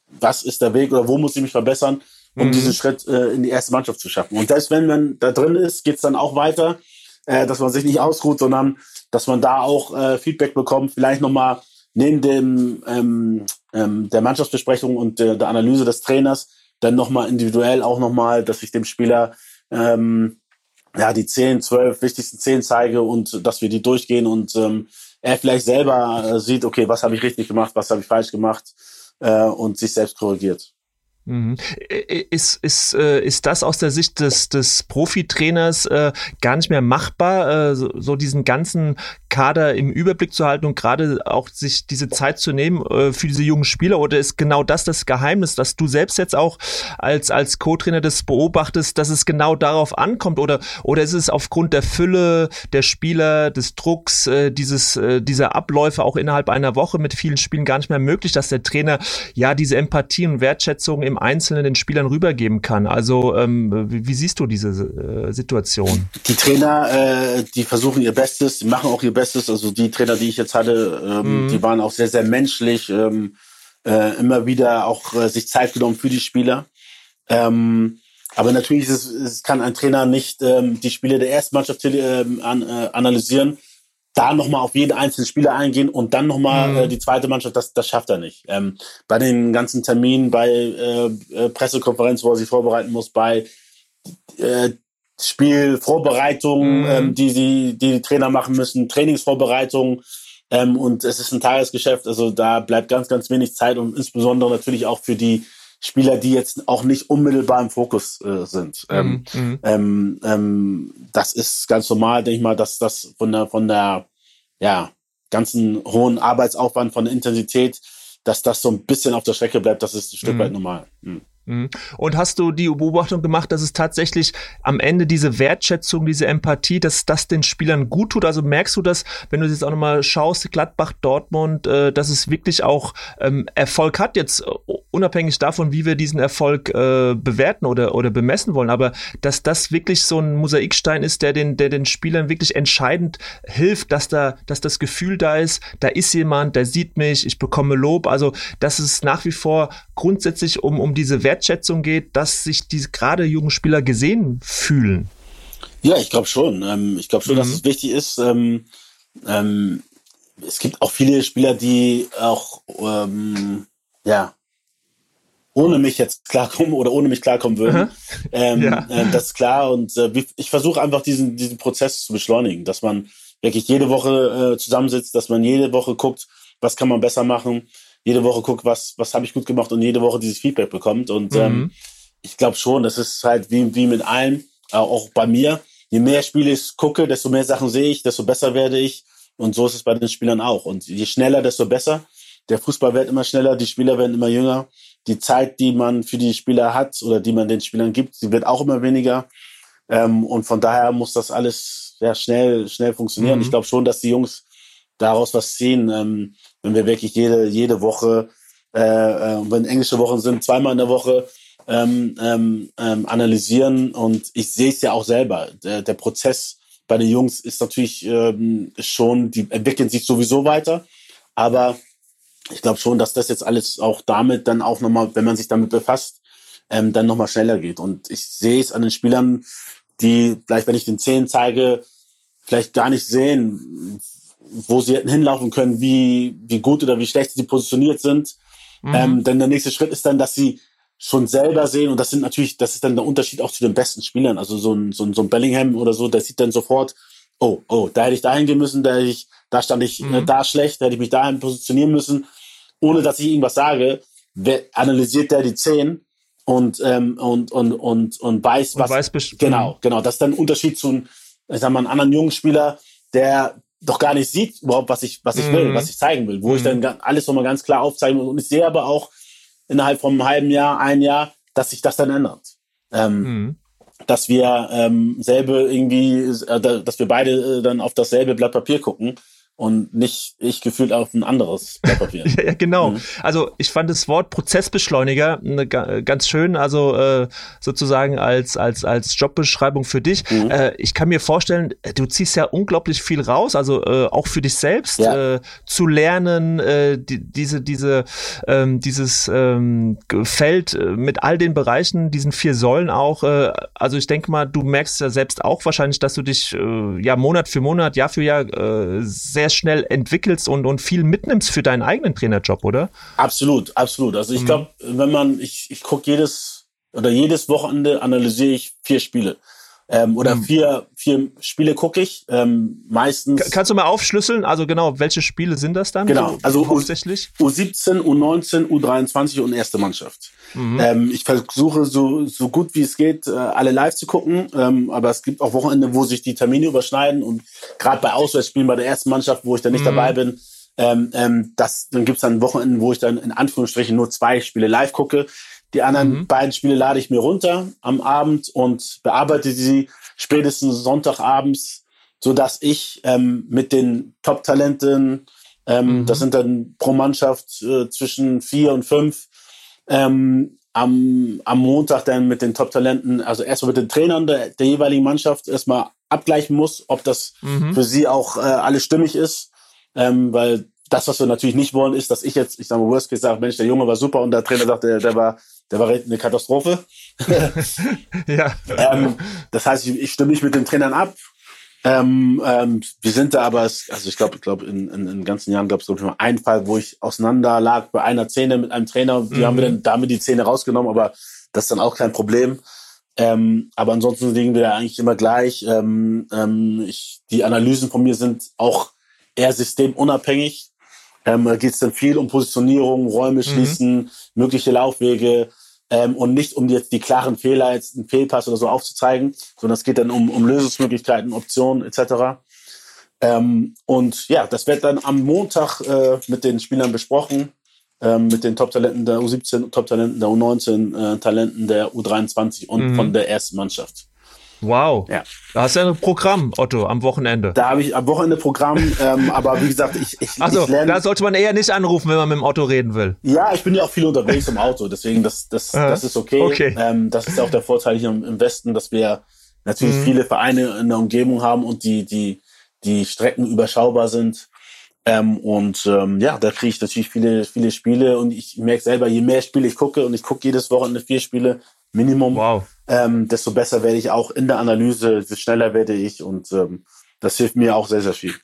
was ist der Weg oder wo muss ich mich verbessern, um mhm. diesen Schritt äh, in die erste Mannschaft zu schaffen. Und selbst wenn man da drin ist, geht es dann auch weiter, äh, dass man sich nicht ausruht, sondern dass man da auch äh, Feedback bekommt, vielleicht nochmal neben dem ähm, ähm, der Mannschaftsbesprechung und der, der Analyse des Trainers dann nochmal individuell auch nochmal, dass ich dem Spieler ähm, ja die zehn, zwölf wichtigsten zehn zeige und dass wir die durchgehen und ähm, er vielleicht selber äh, sieht, okay, was habe ich richtig gemacht, was habe ich falsch gemacht äh, und sich selbst korrigiert. Mhm. Ist, ist, äh, ist das aus der Sicht des, des Profitrainers äh, gar nicht mehr machbar, äh, so, diesen ganzen Kader im Überblick zu halten und gerade auch sich diese Zeit zu nehmen äh, für diese jungen Spieler? Oder ist genau das das Geheimnis, dass du selbst jetzt auch als, als Co-Trainer das beobachtest, dass es genau darauf ankommt? Oder, oder ist es aufgrund der Fülle der Spieler, des Drucks, äh, dieses, äh, dieser Abläufe auch innerhalb einer Woche mit vielen Spielen gar nicht mehr möglich, dass der Trainer ja diese Empathie und Wertschätzung im Einzelnen den Spielern rübergeben kann. Also ähm, wie, wie, siehst du diese äh, Situation? Die Trainer, äh, die versuchen ihr Bestes, die machen auch ihr Bestes. Also die Trainer, die ich jetzt hatte, ähm, mhm. die waren auch sehr, sehr menschlich, ähm, äh, immer wieder auch äh, sich Zeit genommen für die Spieler. Ähm, aber natürlich ist es, es kann ein Trainer nicht ähm, die Spiele der ersten Mannschaft äh, an, äh, analysieren da nochmal auf jeden einzelnen Spieler eingehen und dann nochmal mhm. äh, die zweite Mannschaft, das, das schafft er nicht. Ähm, bei den ganzen Terminen, bei äh, äh, Pressekonferenz, wo er sich vorbereiten muss, bei äh, Spielvorbereitungen, mhm. ähm, die, die, die die Trainer machen müssen, Trainingsvorbereitungen. Ähm, und es ist ein Tagesgeschäft, also da bleibt ganz, ganz wenig Zeit und insbesondere natürlich auch für die Spieler, die jetzt auch nicht unmittelbar im Fokus äh, sind. Mhm. Ähm, mhm. ähm, ähm, das ist ganz normal, denke ich mal, dass das von der, von der ja, ganzen hohen Arbeitsaufwand, von der Intensität, dass das so ein bisschen auf der Strecke bleibt, das ist ein Stück mhm. weit normal. Mhm. Mhm. Und hast du die Beobachtung gemacht, dass es tatsächlich am Ende diese Wertschätzung, diese Empathie, dass das den Spielern gut tut? Also merkst du das, wenn du jetzt auch nochmal schaust, Gladbach, Dortmund, äh, dass es wirklich auch ähm, Erfolg hat, jetzt äh, unabhängig davon, wie wir diesen Erfolg äh, bewerten oder, oder bemessen wollen, aber dass das wirklich so ein Mosaikstein ist, der den, der den Spielern wirklich entscheidend hilft, dass da, dass das Gefühl da ist, da ist jemand, der sieht mich, ich bekomme Lob. Also, dass es nach wie vor grundsätzlich um, um diese Wertschätzung Wertschätzung geht, dass sich diese gerade jungen Spieler gesehen fühlen. Ja, ich glaube schon. Ähm, ich glaube schon, mhm. dass es wichtig ist. Ähm, ähm, es gibt auch viele Spieler, die auch ähm, ja ohne mich jetzt klarkommen oder ohne mich klarkommen würden. Ähm, ja. äh, das ist klar. Und äh, ich versuche einfach diesen, diesen Prozess zu beschleunigen, dass man wirklich jede Woche äh, zusammensitzt, dass man jede Woche guckt, was kann man besser machen, jede Woche guckt, was, was habe ich gut gemacht und jede Woche dieses Feedback bekommt. Und mhm. ähm, ich glaube schon, das ist halt wie, wie mit allem, äh, auch bei mir. Je mehr Spiele ich gucke, desto mehr Sachen sehe ich, desto besser werde ich. Und so ist es bei den Spielern auch. Und je schneller, desto besser. Der Fußball wird immer schneller, die Spieler werden immer jünger. Die Zeit, die man für die Spieler hat oder die man den Spielern gibt, die wird auch immer weniger. Ähm, und von daher muss das alles ja, schnell, schnell funktionieren. Mhm. Ich glaube schon, dass die Jungs daraus was ziehen. Ähm, wenn wir wirklich jede, jede Woche, äh, äh wenn englische Wochen sind, zweimal in der Woche, äh, ähm, ähm, ähm, analysieren und ich sehe es ja auch selber. Der, der Prozess bei den Jungs ist natürlich ähm, schon, die entwickeln sich sowieso weiter, aber ich glaube schon, dass das jetzt alles auch damit dann auch nochmal, wenn man sich damit befasst, ähm, dann nochmal schneller geht. Und ich sehe es an den Spielern, die vielleicht, wenn ich den Zehen zeige, vielleicht gar nicht sehen, wo sie hätten hinlaufen können, wie, wie gut oder wie schlecht sie positioniert sind. Mhm. Ähm, denn der nächste Schritt ist dann, dass sie schon selber sehen und das sind natürlich, das ist dann der Unterschied auch zu den besten Spielern. Also so ein, so ein, so ein Bellingham oder so, der sieht dann sofort, oh, oh, da hätte ich dahin gehen müssen, da hätte ich, da stand ich äh, mhm. äh, da schlecht, da hätte ich mich dahin positionieren müssen, ohne dass ich irgendwas sage, wer, analysiert der die zehn und ähm, und und und und weiß was und weiß genau mhm. genau das ist dann ein Unterschied zu ich sag mal einem anderen jungen Spieler der doch gar nicht sieht überhaupt was ich was ich will mhm. was ich zeigen will wo mhm. ich dann alles nochmal ganz klar aufzeigen muss und ich sehe aber auch innerhalb von einem halben Jahr, ein Jahr, dass sich das dann ändert. Ähm, mhm. Dass wir ähm, selbe irgendwie, äh, dass wir beide äh, dann auf dasselbe Blatt Papier gucken und nicht ich gefühlt auf ein anderes Blatt Papier. (laughs) ja, genau. Mhm. Also ich fand das Wort Prozessbeschleuniger ne, ganz schön, also äh, sozusagen als als als Jobbeschreibung für dich. Mhm. Äh, ich kann mir vorstellen, du ziehst ja unglaublich viel raus, also äh, auch für dich selbst ja. äh, zu lernen, äh, die, diese diese ähm, dieses ähm, Feld äh, mit all den Bereichen, diesen vier Säulen auch. Äh, also ich denke mal, du merkst ja selbst auch wahrscheinlich, dass du dich äh, ja Monat für Monat, Jahr für Jahr äh, sehr schnell entwickelst und, und viel mitnimmst für deinen eigenen Trainerjob, oder? Absolut, absolut. Also ich mhm. glaube, wenn man, ich, ich gucke jedes oder jedes Wochenende analysiere ich vier Spiele. Ähm, oder mhm. vier, vier Spiele gucke ich. Ähm, meistens. Kannst du mal aufschlüsseln? Also genau, welche Spiele sind das dann? Genau, also hauptsächlich. U17, U19, U23 und erste Mannschaft. Mhm. Ähm, ich versuche so, so gut wie es geht, äh, alle live zu gucken. Ähm, aber es gibt auch Wochenende, wo sich die Termine überschneiden. Und gerade bei Auswärtsspielen bei der ersten Mannschaft, wo ich dann nicht mhm. dabei bin, ähm, ähm, das, dann gibt's dann Wochenenden, wo ich dann in Anführungsstrichen nur zwei Spiele live gucke. Die anderen mhm. beiden Spiele lade ich mir runter am Abend und bearbeite sie spätestens Sonntagabends, so dass ich ähm, mit den Top-Talenten, ähm, mhm. das sind dann pro Mannschaft äh, zwischen vier und fünf, ähm, am, am Montag dann mit den Top-Talenten, also erstmal mit den Trainern der, der jeweiligen Mannschaft erstmal abgleichen muss, ob das mhm. für sie auch äh, alles stimmig ist. Ähm, weil das, was wir natürlich nicht wollen, ist, dass ich jetzt, ich sage mal, Worst Case sage, Mensch, der Junge war super und der Trainer sagt, der, der war der war eine Katastrophe. (laughs) ja. Ähm, das heißt, ich, ich stimme mich mit den Trainern ab. Ähm, ähm, wir sind da aber, also ich glaube, ich glaube, in, in, in den ganzen Jahren gab es nur einen Fall, wo ich auseinander lag bei einer Zähne mit einem Trainer. Die mhm. haben wir dann damit die Zähne rausgenommen, aber das ist dann auch kein Problem. Ähm, aber ansonsten liegen wir da eigentlich immer gleich. Ähm, ähm, ich, die Analysen von mir sind auch eher systemunabhängig. Ähm, da geht es dann viel um Positionierung, Räume mhm. schließen, mhm. mögliche Laufwege, ähm, und nicht um jetzt die klaren Fehler, jetzt einen Fehlpass oder so aufzuzeigen, sondern es geht dann um, um Lösungsmöglichkeiten, Optionen etc. Ähm, und ja, das wird dann am Montag äh, mit den Spielern besprochen, ähm, mit den Top-Talenten der U17, Top-Talenten der U19, äh, Talenten der U23 und mhm. von der ersten Mannschaft. Wow. Ja. Da hast du ja ein Programm, Otto, am Wochenende. Da habe ich am Wochenende Programm, ähm, aber wie gesagt, ich, ich, also, ich lerne. Da sollte man eher nicht anrufen, wenn man mit dem Auto reden will. Ja, ich bin ja auch viel unterwegs im Auto, deswegen das, das, das ist okay. okay. Ähm, das ist auch der Vorteil hier im, im Westen, dass wir natürlich mhm. viele Vereine in der Umgebung haben und die, die, die Strecken überschaubar sind. Ähm, und ähm, ja, da kriege ich natürlich viele, viele Spiele und ich merke selber, je mehr Spiele ich gucke und ich gucke jedes Wochenende vier Spiele Minimum, wow ähm, desto besser werde ich auch in der Analyse, desto schneller werde ich und ähm, das hilft mir auch sehr, sehr viel.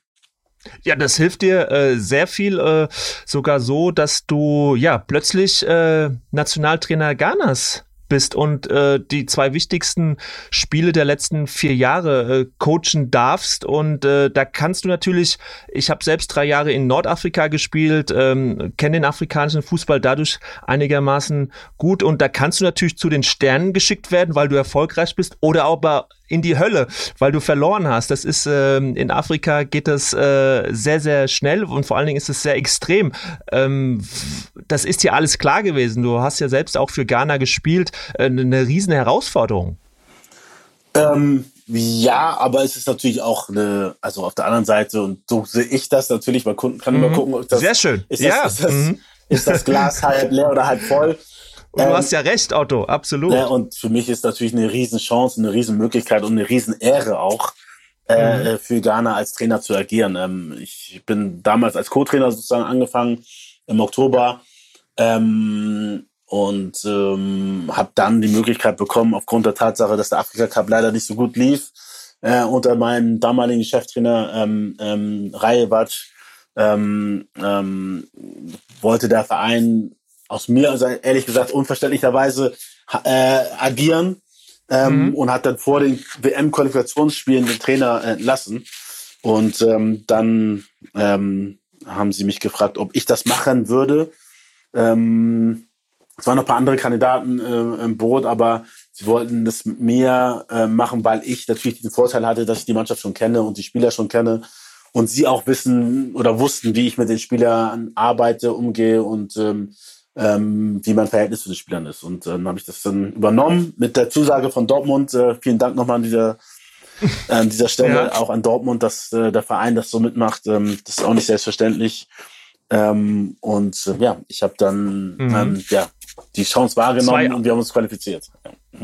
Ja, das hilft dir äh, sehr viel, äh, sogar so, dass du ja plötzlich äh, Nationaltrainer Ghanas bist und äh, die zwei wichtigsten Spiele der letzten vier Jahre äh, coachen darfst. Und äh, da kannst du natürlich, ich habe selbst drei Jahre in Nordafrika gespielt, ähm, kenne den afrikanischen Fußball dadurch einigermaßen gut. Und da kannst du natürlich zu den Sternen geschickt werden, weil du erfolgreich bist oder aber in die Hölle, weil du verloren hast. Das ist ähm, in Afrika geht das äh, sehr sehr schnell und vor allen Dingen ist es sehr extrem. Ähm, das ist dir alles klar gewesen. Du hast ja selbst auch für Ghana gespielt. Äh, eine riesen Herausforderung. Ähm, ja, aber es ist natürlich auch eine, also auf der anderen Seite und so sehe ich das natürlich. Man kann mhm. immer gucken, ob das sehr schön. Ist das, ja. ist, das, mhm. ist das Glas halb leer oder halb voll? Und du ähm, hast ja recht, Otto, absolut. Ja, und für mich ist natürlich eine Riesenchance, eine Riesenmöglichkeit und eine Riesenehre auch, äh, mhm. äh, für Ghana als Trainer zu agieren. Ähm, ich bin damals als Co-Trainer sozusagen angefangen im Oktober ähm, und ähm, habe dann die Möglichkeit bekommen, aufgrund der Tatsache, dass der Afrika Cup leider nicht so gut lief, äh, unter meinem damaligen Cheftrainer ähm, ähm, Rajevac, ähm, ähm, wollte der Verein aus mir, also ehrlich gesagt, unverständlicherweise äh, agieren ähm, mhm. und hat dann vor den WM-Qualifikationsspielen den Trainer entlassen. Und ähm, dann ähm, haben sie mich gefragt, ob ich das machen würde. Ähm, es waren noch ein paar andere Kandidaten äh, im Boot, aber sie wollten das mit mir äh, machen, weil ich natürlich diesen Vorteil hatte, dass ich die Mannschaft schon kenne und die Spieler schon kenne und sie auch wissen oder wussten, wie ich mit den Spielern arbeite, umgehe und ähm, ähm, wie mein Verhältnis zu den Spielern ist. Und äh, dann habe ich das dann übernommen mit der Zusage von Dortmund. Äh, vielen Dank nochmal an dieser, (laughs) an dieser Stelle ja. auch an Dortmund, dass äh, der Verein das so mitmacht. Ähm, das ist auch nicht selbstverständlich. Ähm, und äh, ja, ich habe dann mhm. ähm, ja, die Chance wahrgenommen Zwei, und wir haben uns qualifiziert.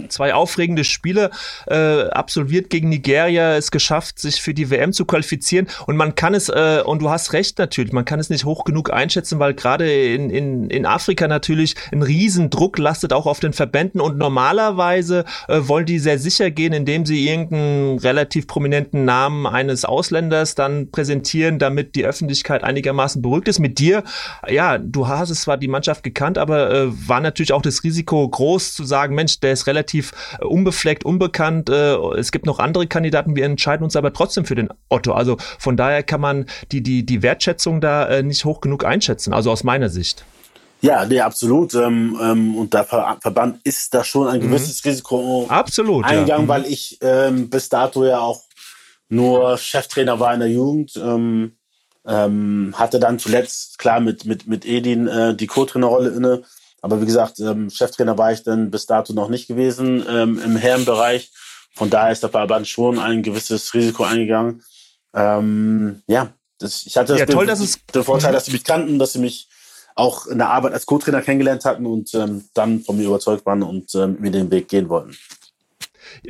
Zwei aufregende Spiele äh, absolviert gegen Nigeria, es geschafft, sich für die WM zu qualifizieren. Und man kann es, äh, und du hast recht natürlich, man kann es nicht hoch genug einschätzen, weil gerade in, in, in Afrika natürlich ein Riesendruck lastet auch auf den Verbänden. Und normalerweise äh, wollen die sehr sicher gehen, indem sie irgendeinen relativ prominenten Namen eines Ausländers dann präsentieren, damit die Öffentlichkeit einigermaßen beruhigt ist. Mit dir, ja, du hast es zwar die Mannschaft gekannt, aber äh, war natürlich auch das Risiko groß zu sagen, Mensch, der ist relativ äh, unbefleckt, unbekannt. Äh, es gibt noch andere Kandidaten, wir entscheiden uns aber trotzdem für den Otto. Also von daher kann man die, die, die Wertschätzung da äh, nicht hoch genug einschätzen, also aus meiner Sicht. Ja, nee, absolut. Ähm, ähm, und der Ver Verband ist da schon ein mhm. gewisses mhm. Risiko absolut, eingegangen, ja. weil ich ähm, bis dato ja auch nur Cheftrainer war in der Jugend. Ähm, ähm, hatte dann zuletzt, klar, mit, mit, mit Edin äh, die Co-Trainerrolle inne. Aber wie gesagt, ähm, Cheftrainer war ich dann bis dato noch nicht gewesen ähm, im Herrenbereich. Von daher ist der Verband schon ein gewisses Risiko eingegangen. Ähm, ja, das, ich hatte ja, toll, dass es den Vorteil, dass sie mich kannten, dass sie mich auch in der Arbeit als Co-Trainer kennengelernt hatten und ähm, dann von mir überzeugt waren und ähm, mir den Weg gehen wollten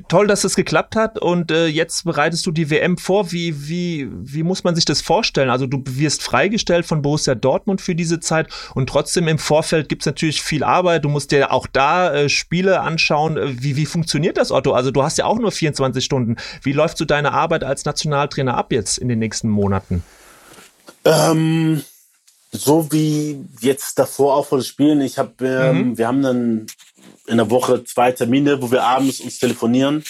toll, dass es geklappt hat und äh, jetzt bereitest du die WM vor. Wie, wie, wie muss man sich das vorstellen? Also du wirst freigestellt von Borussia Dortmund für diese Zeit und trotzdem im Vorfeld gibt's natürlich viel Arbeit. Du musst dir auch da äh, Spiele anschauen. Wie, wie funktioniert das, Otto? Also du hast ja auch nur 24 Stunden. Wie läuft so deine Arbeit als Nationaltrainer ab jetzt in den nächsten Monaten? Ähm, so wie jetzt davor auch vor den Spielen. Ich habe, ähm, mhm. wir haben dann in der Woche zwei Termine, wo wir abends uns telefonieren.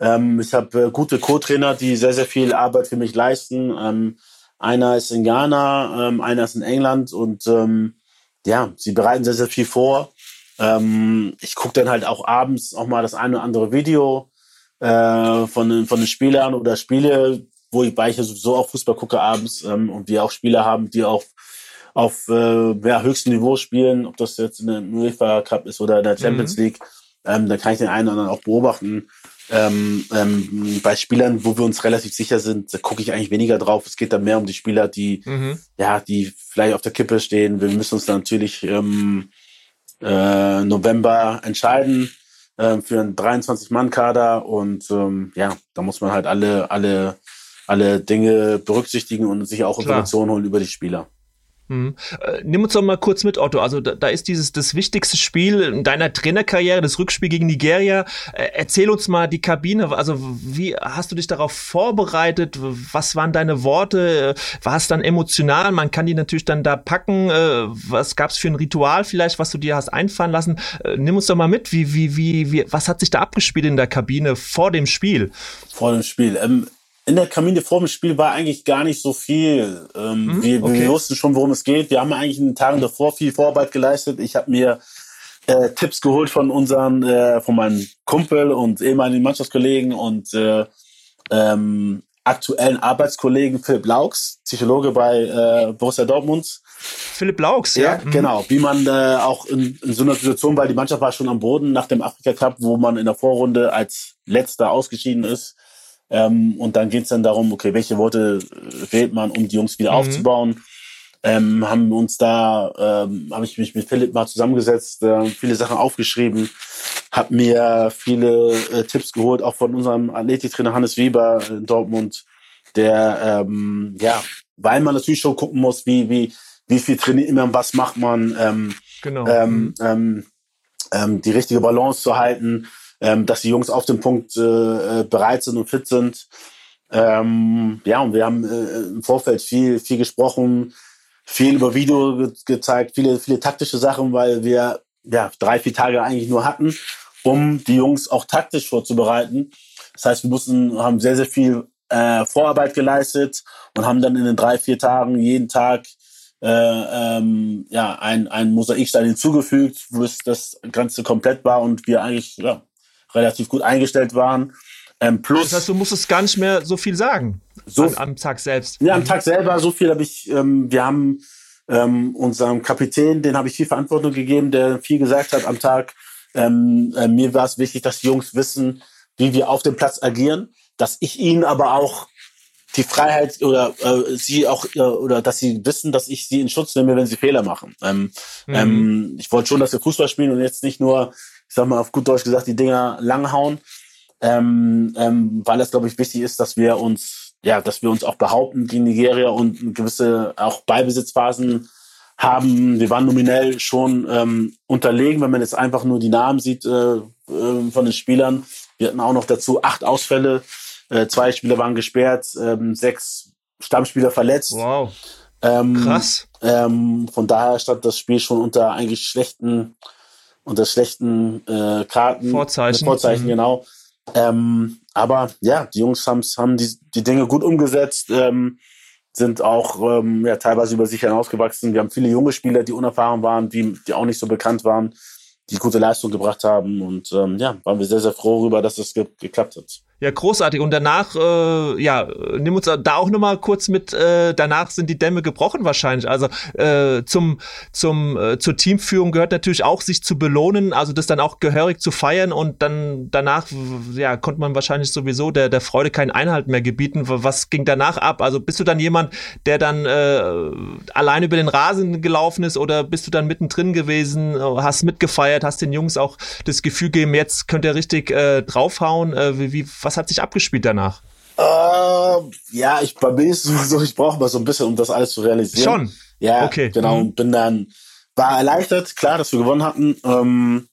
Ähm, ich habe äh, gute Co-Trainer, die sehr, sehr viel Arbeit für mich leisten. Ähm, einer ist in Ghana, ähm, einer ist in England und ähm, ja, sie bereiten sehr, sehr viel vor. Ähm, ich gucke dann halt auch abends auch mal das eine oder andere Video äh, von, von den Spielern oder Spiele, wo ich, weil ich ja sowieso auch Fußball gucke abends ähm, und wir auch Spieler haben, die auch auf äh, ja, höchstem Niveau spielen, ob das jetzt in der UEFA Cup ist oder in der Champions mhm. League, ähm, da kann ich den einen oder anderen auch beobachten. Ähm, ähm, bei Spielern, wo wir uns relativ sicher sind, da gucke ich eigentlich weniger drauf. Es geht dann mehr um die Spieler, die mhm. ja, die vielleicht auf der Kippe stehen. Wir müssen uns dann natürlich ähm, äh, November entscheiden äh, für einen 23-Mann-Kader und ähm, ja, da muss man halt alle alle alle Dinge berücksichtigen und sich auch Informationen holen über die Spieler. Hm. Äh, nimm uns doch mal kurz mit, Otto. Also da, da, ist dieses das wichtigste Spiel in deiner Trainerkarriere, das Rückspiel gegen Nigeria. Äh, erzähl uns mal die Kabine. Also wie hast du dich darauf vorbereitet? Was waren deine Worte? War es dann emotional? Man kann die natürlich dann da packen. Äh, was gab es für ein Ritual vielleicht, was du dir hast einfallen lassen? Äh, nimm uns doch mal mit. Wie, wie, wie, wie, was hat sich da abgespielt in der Kabine vor dem Spiel? Vor dem Spiel. Ähm in der Kamine vor dem Spiel war eigentlich gar nicht so viel. Ähm, mhm, wir, okay. wir, wussten schon, worum es geht. Wir haben eigentlich in den Tagen davor viel Vorarbeit geleistet. Ich habe mir äh, Tipps geholt von unseren, äh, von meinem Kumpel und ehemaligen Mannschaftskollegen und äh, ähm, aktuellen Arbeitskollegen Philipp Laux, Psychologe bei äh, Borussia Dortmund. Philipp Laux, ja. ja mhm. Genau, wie man äh, auch in, in so einer Situation, weil die Mannschaft war schon am Boden nach dem Afrika Cup, wo man in der Vorrunde als letzter ausgeschieden ist, ähm, und dann geht es dann darum, okay, welche Worte wählt man, um die Jungs wieder mhm. aufzubauen. ähm, haben uns da, ähm, habe ich mich mit Philipp mal zusammengesetzt, äh, viele Sachen aufgeschrieben, habe mir viele äh, Tipps geholt, auch von unserem Athletiktrainer Hannes Weber in Dortmund, der ähm, ja, weil man natürlich schon gucken muss, wie wie wie viel trainiert man, was macht man, ähm, genau. ähm, mhm. ähm, ähm, die richtige Balance zu halten, ähm, dass die Jungs auf dem Punkt äh, äh bereit sind und fit sind. Ähm, ja, und wir haben äh, im Vorfeld viel, viel gesprochen, viel über Video ge gezeigt, viele, viele taktische Sachen, weil wir ja drei, vier Tage eigentlich nur hatten, um die Jungs auch taktisch vorzubereiten. Das heißt, wir mussten, haben sehr, sehr viel äh, Vorarbeit geleistet und haben dann in den drei, vier Tagen jeden Tag äh, ähm, ja, ein, ein Mosaikstein hinzugefügt, bis das Ganze komplett war und wir eigentlich ja, relativ gut eingestellt waren. Ähm, plus, das heißt, du musstest gar nicht mehr so viel sagen so, am, am Tag selbst. Ja, am Tag selber so viel habe ich. Ähm, wir haben ähm, unserem Kapitän, den habe ich viel Verantwortung gegeben, der viel gesagt hat am Tag. Ähm, äh, mir war es wichtig, dass die Jungs wissen, wie wir auf dem Platz agieren, dass ich ihnen aber auch die Freiheit oder äh, sie auch äh, oder dass sie wissen, dass ich sie in Schutz nehme, wenn sie Fehler machen. Ähm, mhm. ähm, ich wollte schon, dass wir Fußball spielen und jetzt nicht nur, ich sag mal auf gut Deutsch gesagt, die Dinger langhauen, ähm, ähm, weil es glaube ich wichtig ist, dass wir uns ja, dass wir uns auch behaupten gegen Nigeria und gewisse auch Beibesitzphasen haben. Wir waren nominell schon ähm, unterlegen, wenn man jetzt einfach nur die Namen sieht äh, äh, von den Spielern. Wir hatten auch noch dazu acht Ausfälle. Äh, zwei Spieler waren gesperrt, ähm, sechs Stammspieler verletzt. Wow. Ähm, Krass. Ähm, von daher stand das Spiel schon unter eigentlich schlechten, unter schlechten äh, Karten. Vorzeichen. Vorzeichen, mhm. genau. Ähm, aber ja, die Jungs haben die, die Dinge gut umgesetzt, ähm, sind auch ähm, ja, teilweise über sich hinausgewachsen. Wir haben viele junge Spieler, die unerfahren waren, die, die auch nicht so bekannt waren, die gute Leistung gebracht haben. Und ähm, ja, waren wir sehr, sehr froh darüber, dass es das ge geklappt hat. Ja, großartig. Und danach, äh, ja, nimm uns da auch nochmal kurz mit, äh, danach sind die Dämme gebrochen wahrscheinlich. Also äh, zum, zum, äh, zur Teamführung gehört natürlich auch, sich zu belohnen, also das dann auch gehörig zu feiern und dann danach, ja, konnte man wahrscheinlich sowieso der, der Freude keinen Einhalt mehr gebieten. Was ging danach ab? Also bist du dann jemand, der dann äh, allein über den Rasen gelaufen ist oder bist du dann mittendrin gewesen, hast mitgefeiert, hast den Jungs auch das Gefühl gegeben, jetzt könnt ihr richtig äh, draufhauen? Äh, wie, wie, was hat sich abgespielt danach? Äh, ja, ich bei mir ist so, ich brauche mal so ein bisschen, um das alles zu realisieren. Schon. Ja, okay. Genau. Mhm. Und bin dann war erleichtert, klar, dass wir gewonnen hatten. Ähm,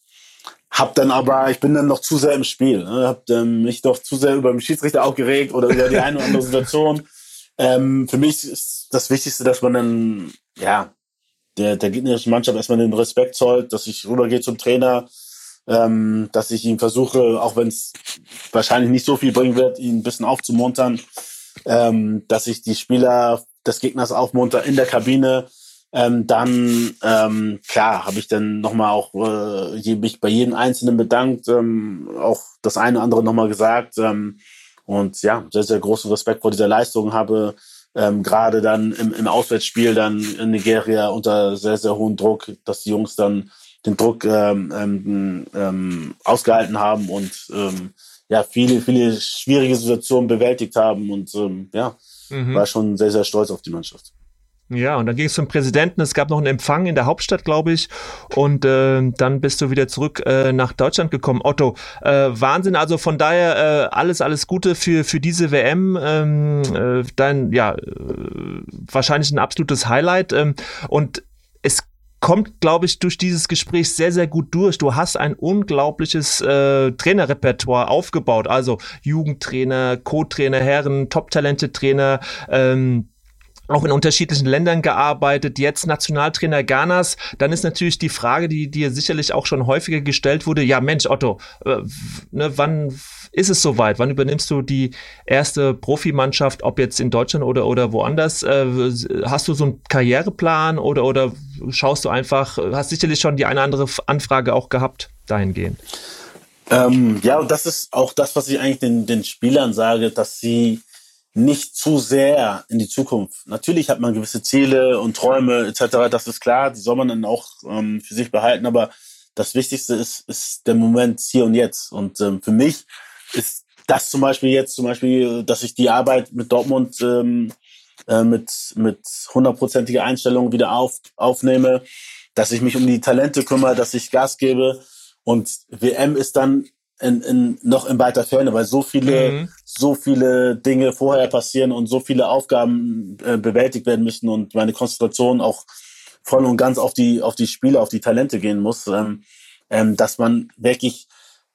hab dann aber, ich bin dann noch zu sehr im Spiel. Ne? Hab dann mich doch zu sehr über den Schiedsrichter aufgeregt oder über die eine oder andere Situation. Ähm, für mich ist das Wichtigste, dass man dann, ja, der, der gegnerischen Mannschaft erstmal den Respekt zollt, dass ich rübergehe zum Trainer, ähm, dass ich ihn versuche, auch wenn es wahrscheinlich nicht so viel bringen wird, ihn ein bisschen aufzumuntern, ähm, dass ich die Spieler des Gegners aufmunter in der Kabine. Ähm, dann, ähm, klar, habe ich dann nochmal auch äh, mich bei jedem Einzelnen bedankt, ähm, auch das eine oder andere nochmal gesagt. Ähm, und ja, sehr, sehr großen Respekt vor dieser Leistung habe. Ähm, Gerade dann im, im Auswärtsspiel dann in Nigeria unter sehr, sehr hohem Druck, dass die Jungs dann den Druck ähm, ähm, ähm, ausgehalten haben und ähm, ja, viele, viele schwierige Situationen bewältigt haben und ähm, ja, mhm. war schon sehr, sehr stolz auf die Mannschaft. Ja, und dann ging es zum Präsidenten. Es gab noch einen Empfang in der Hauptstadt, glaube ich. Und äh, dann bist du wieder zurück äh, nach Deutschland gekommen. Otto, äh, Wahnsinn. Also von daher äh, alles, alles Gute für, für diese WM. Ähm, äh, dein, ja, äh, wahrscheinlich ein absolutes Highlight. Ähm, und es kommt, glaube ich, durch dieses Gespräch sehr, sehr gut durch. Du hast ein unglaubliches äh, Trainerrepertoire aufgebaut. Also Jugendtrainer, Co-Trainer, Herren, Top-Talente-Trainer, ähm, auch in unterschiedlichen Ländern gearbeitet, jetzt Nationaltrainer Ghanas, dann ist natürlich die Frage, die dir sicherlich auch schon häufiger gestellt wurde, ja Mensch Otto, äh, ne, wann ist es soweit? Wann übernimmst du die erste Profimannschaft, ob jetzt in Deutschland oder, oder woanders? Äh, hast du so einen Karriereplan oder, oder schaust du einfach, hast sicherlich schon die eine oder andere Anfrage auch gehabt dahingehend? Ähm, ja, und das ist auch das, was ich eigentlich den, den Spielern sage, dass sie nicht zu sehr in die Zukunft. Natürlich hat man gewisse Ziele und Träume etc. Das ist klar, die soll man dann auch ähm, für sich behalten. Aber das Wichtigste ist, ist der Moment hier und jetzt. Und ähm, für mich ist das zum Beispiel jetzt zum Beispiel, dass ich die Arbeit mit Dortmund ähm, äh, mit mit hundertprozentiger Einstellung wieder auf, aufnehme, dass ich mich um die Talente kümmere, dass ich Gas gebe und WM ist dann in, in, noch in weiter Ferne, weil so viele, mhm. so viele Dinge vorher passieren und so viele Aufgaben äh, bewältigt werden müssen und meine Konzentration auch voll und ganz auf die, auf die Spiele, auf die Talente gehen muss, ähm, ähm, dass man wirklich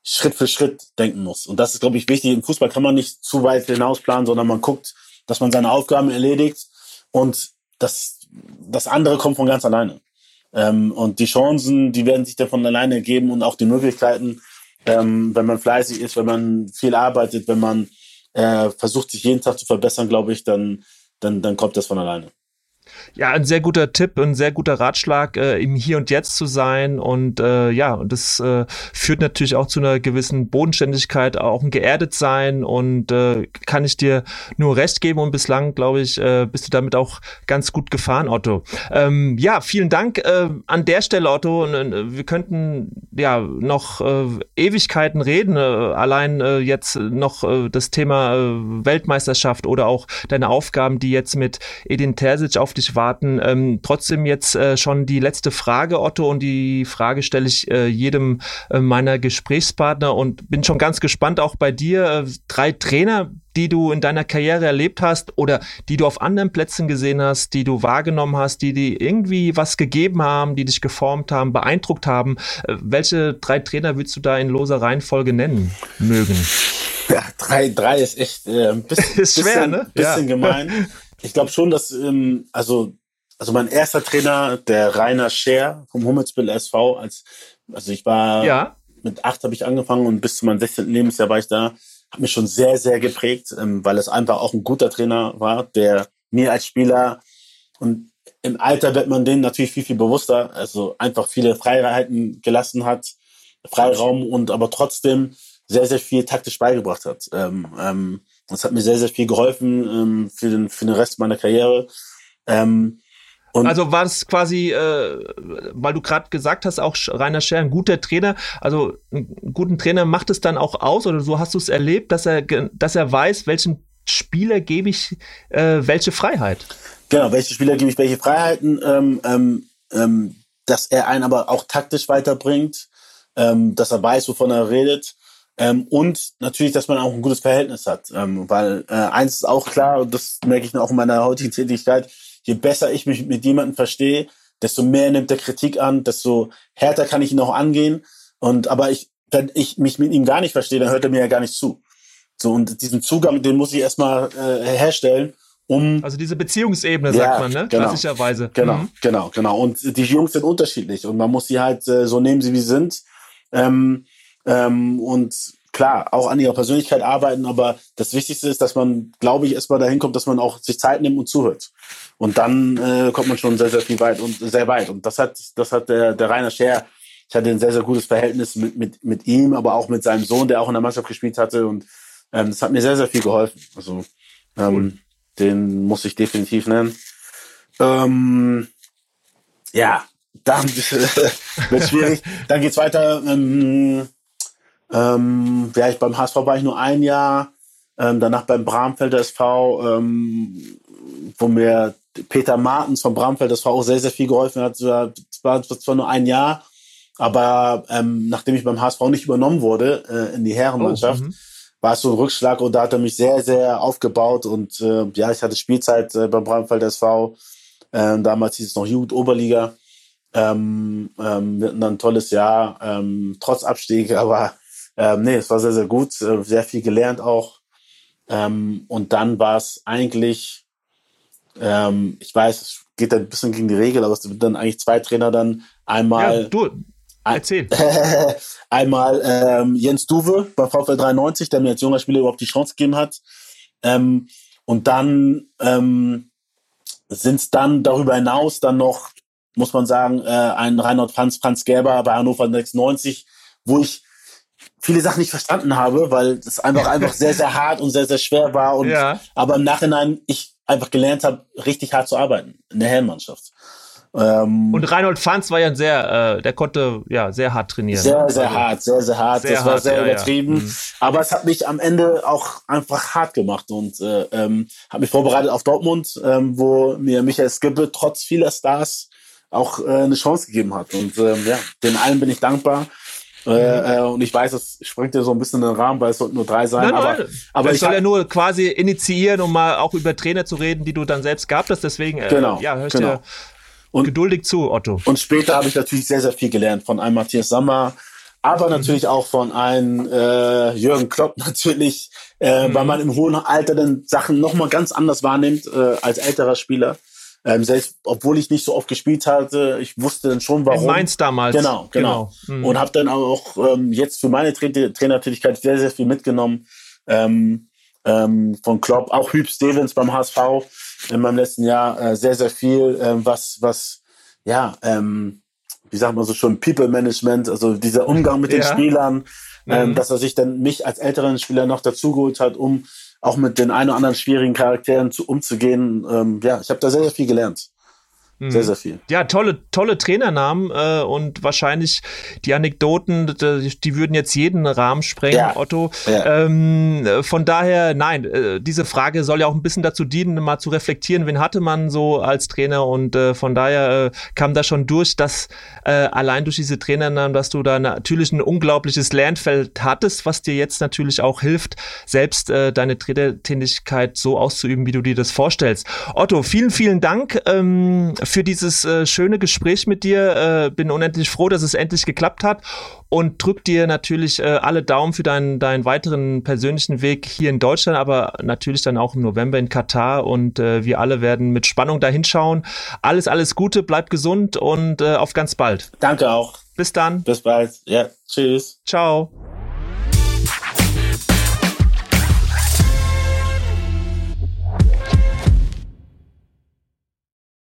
Schritt für Schritt denken muss. Und das ist, glaube ich, wichtig. Im Fußball kann man nicht zu weit hinausplanen, sondern man guckt, dass man seine Aufgaben erledigt und das, das andere kommt von ganz alleine. Ähm, und die Chancen, die werden sich dann von alleine ergeben und auch die Möglichkeiten, ähm, wenn man fleißig ist, wenn man viel arbeitet, wenn man äh, versucht, sich jeden Tag zu verbessern, glaube ich, dann, dann, dann kommt das von alleine. Ja, ein sehr guter Tipp, ein sehr guter Ratschlag, äh, im Hier und Jetzt zu sein. Und äh, ja, und das äh, führt natürlich auch zu einer gewissen Bodenständigkeit, auch ein geerdet sein. Und äh, kann ich dir nur recht geben. Und bislang, glaube ich, äh, bist du damit auch ganz gut gefahren, Otto. Ähm, ja, vielen Dank äh, an der Stelle, Otto. Und, äh, wir könnten ja noch äh, Ewigkeiten reden. Äh, allein äh, jetzt noch äh, das Thema äh, Weltmeisterschaft oder auch deine Aufgaben, die jetzt mit Edin Terzic auf dich warten. Ähm, trotzdem jetzt äh, schon die letzte Frage, Otto, und die Frage stelle ich äh, jedem äh, meiner Gesprächspartner und bin schon ganz gespannt auch bei dir. Äh, drei Trainer, die du in deiner Karriere erlebt hast oder die du auf anderen Plätzen gesehen hast, die du wahrgenommen hast, die dir irgendwie was gegeben haben, die dich geformt haben, beeindruckt haben. Äh, welche drei Trainer würdest du da in loser Reihenfolge nennen mögen? Ja, drei, drei ist echt äh, ein (laughs) bisschen, ist schwer, bisschen, ne? bisschen ja. gemein. (laughs) Ich glaube schon, dass, ähm, also, also mein erster Trainer, der Rainer Scher vom Hummelsbill SV, als, also ich war, ja. mit acht habe ich angefangen und bis zu meinem 16. Lebensjahr war ich da, hat mich schon sehr, sehr geprägt, ähm, weil es einfach auch ein guter Trainer war, der mir als Spieler und im Alter wird man denen natürlich viel, viel bewusster, also einfach viele Freiheiten gelassen hat, Freiraum und aber trotzdem sehr, sehr viel taktisch beigebracht hat. Ähm, ähm, das hat mir sehr, sehr viel geholfen ähm, für, den, für den Rest meiner Karriere. Ähm, und also war es quasi, äh, weil du gerade gesagt hast, auch Rainer Scher, ein guter Trainer. Also einen guten Trainer macht es dann auch aus oder so hast du es erlebt, dass er, dass er weiß, welchen Spieler gebe ich äh, welche Freiheit. Genau, welche Spieler gebe ich welche Freiheiten, ähm, ähm, ähm, dass er einen aber auch taktisch weiterbringt, ähm, dass er weiß, wovon er redet ähm, und natürlich, dass man auch ein gutes Verhältnis hat. Ähm, weil äh, eins ist auch klar, und das merke ich auch in meiner heutigen Tätigkeit, je besser ich mich mit jemandem verstehe, desto mehr nimmt der Kritik an, desto härter kann ich ihn auch angehen. Und aber ich, wenn ich mich mit ihm gar nicht verstehe, dann hört er mir ja gar nicht zu. So, und diesen Zugang, den muss ich erstmal äh, herstellen, um. Also diese Beziehungsebene, sagt man, ne? Genau, Klassischerweise. Genau, mhm. genau, genau. Und die Jungs sind unterschiedlich und man muss sie halt äh, so nehmen, sie wie sie sind. Ähm, ähm, und klar, auch an ihrer Persönlichkeit arbeiten, aber das Wichtigste ist, dass man, glaube ich, erstmal dahin kommt, dass man auch sich Zeit nimmt und zuhört. Und dann äh, kommt man schon sehr, sehr viel weit und sehr weit. Und das hat, das hat der, der Rainer Scher, ich hatte ein sehr, sehr gutes Verhältnis mit, mit, mit ihm, aber auch mit seinem Sohn, der auch in der Mannschaft gespielt hatte. Und ähm, das hat mir sehr, sehr viel geholfen. Also ähm, den muss ich definitiv nennen. Ähm, ja, dann (laughs) wird schwierig. Dann geht's weiter. Ähm, ähm, ja, ich beim HSV war ich nur ein Jahr, ähm, danach beim Bramfelder SV, ähm, wo mir Peter Martens vom Bramfelder SV auch sehr, sehr viel geholfen hat. Es war, war zwar nur ein Jahr, aber ähm, nachdem ich beim HSV nicht übernommen wurde äh, in die Herrenmannschaft, oh, war es so ein Rückschlag und da hat er mich sehr, sehr aufgebaut und äh, ja, ich hatte Spielzeit äh, beim Bramfelder SV. Äh, damals hieß es noch Jugend Oberliga. Ähm, ähm, wir hatten dann ein tolles Jahr, ähm, trotz Abstieg, (laughs) aber ähm, nee, es war sehr, sehr gut, äh, sehr viel gelernt auch. Ähm, und dann war es eigentlich, ähm, ich weiß, es geht ein bisschen gegen die Regel, aber es sind dann eigentlich zwei Trainer dann. Einmal. Ja, du, erzähl. (laughs) einmal ähm, Jens Duwe bei VfL 93, der mir als junger Spieler überhaupt die Chance gegeben hat. Ähm, und dann ähm, sind es dann darüber hinaus dann noch, muss man sagen, äh, ein Reinhard Franz, Franz Gerber bei Hannover 96, wo ich viele Sachen nicht verstanden habe, weil es einfach einfach sehr sehr hart und sehr sehr schwer war und ja. aber im Nachhinein ich einfach gelernt habe, richtig hart zu arbeiten in der Herrenmannschaft. Ähm, und Reinhold Franz war ja ein sehr, äh, der konnte ja sehr hart trainieren. Sehr, sehr also, hart, sehr, sehr hart. Sehr das hart, war sehr ja, übertrieben. Ja. Mhm. Aber es hat mich am Ende auch einfach hart gemacht und äh, ähm, habe mich vorbereitet auf Dortmund, ähm, wo mir Michael Skibbe trotz vieler Stars auch äh, eine Chance gegeben hat. Und ähm, ja, den allen bin ich dankbar. Mhm. äh, und ich weiß, das sprengt ja so ein bisschen den Rahmen, weil es sollten nur drei sein. Nein, aber, nein. aber ich soll ja nur quasi initiieren, um mal auch über Trainer zu reden, die du dann selbst gehabt hast. Deswegen, äh, genau, ja, hörst genau. dir und, geduldig zu, Otto. Und später habe ich natürlich sehr, sehr viel gelernt von einem Matthias Sammer, aber mhm. natürlich auch von einem äh, Jürgen Klopp (laughs) natürlich, äh, mhm. weil man im hohen Alter dann Sachen nochmal ganz anders wahrnimmt äh, als älterer Spieler. Ähm, selbst obwohl ich nicht so oft gespielt hatte, ich wusste dann schon, warum. In Mainz damals. Genau, genau. genau. Mhm. Und habe dann auch ähm, jetzt für meine Tra Trainertätigkeit sehr, sehr viel mitgenommen. Ähm, ähm, von Klopp, auch Hüb Stevens beim HSV in meinem letzten Jahr äh, sehr, sehr viel, ähm, was, was, ja, ähm, wie sagt man so schon, People Management, also dieser Umgang mit den ja. Spielern, ähm, mhm. dass er sich dann mich als älteren Spieler noch dazugeholt hat, um auch mit den ein oder anderen schwierigen Charakteren zu, umzugehen. Ähm, ja, ich habe da sehr, sehr viel gelernt. Sehr, mhm. sehr viel. Ja, tolle, tolle Trainernamen äh, und wahrscheinlich die Anekdoten, die, die würden jetzt jeden Rahmen sprengen, ja. Otto. Ja. Ähm, von daher, nein, äh, diese Frage soll ja auch ein bisschen dazu dienen, mal zu reflektieren, wen hatte man so als Trainer und äh, von daher äh, kam da schon durch, dass äh, allein durch diese Trainernamen, dass du da natürlich ein unglaubliches Lernfeld hattest, was dir jetzt natürlich auch hilft, selbst äh, deine Trainertätigkeit so auszuüben, wie du dir das vorstellst. Otto, vielen, vielen Dank. Ähm, für dieses äh, schöne Gespräch mit dir. Äh, bin unendlich froh, dass es endlich geklappt hat und drück dir natürlich äh, alle Daumen für deinen, deinen weiteren persönlichen Weg hier in Deutschland, aber natürlich dann auch im November in Katar und äh, wir alle werden mit Spannung dahinschauen. Alles, alles Gute, bleib gesund und äh, auf ganz bald. Danke auch. Bis dann. Bis bald. Ja, tschüss. Ciao.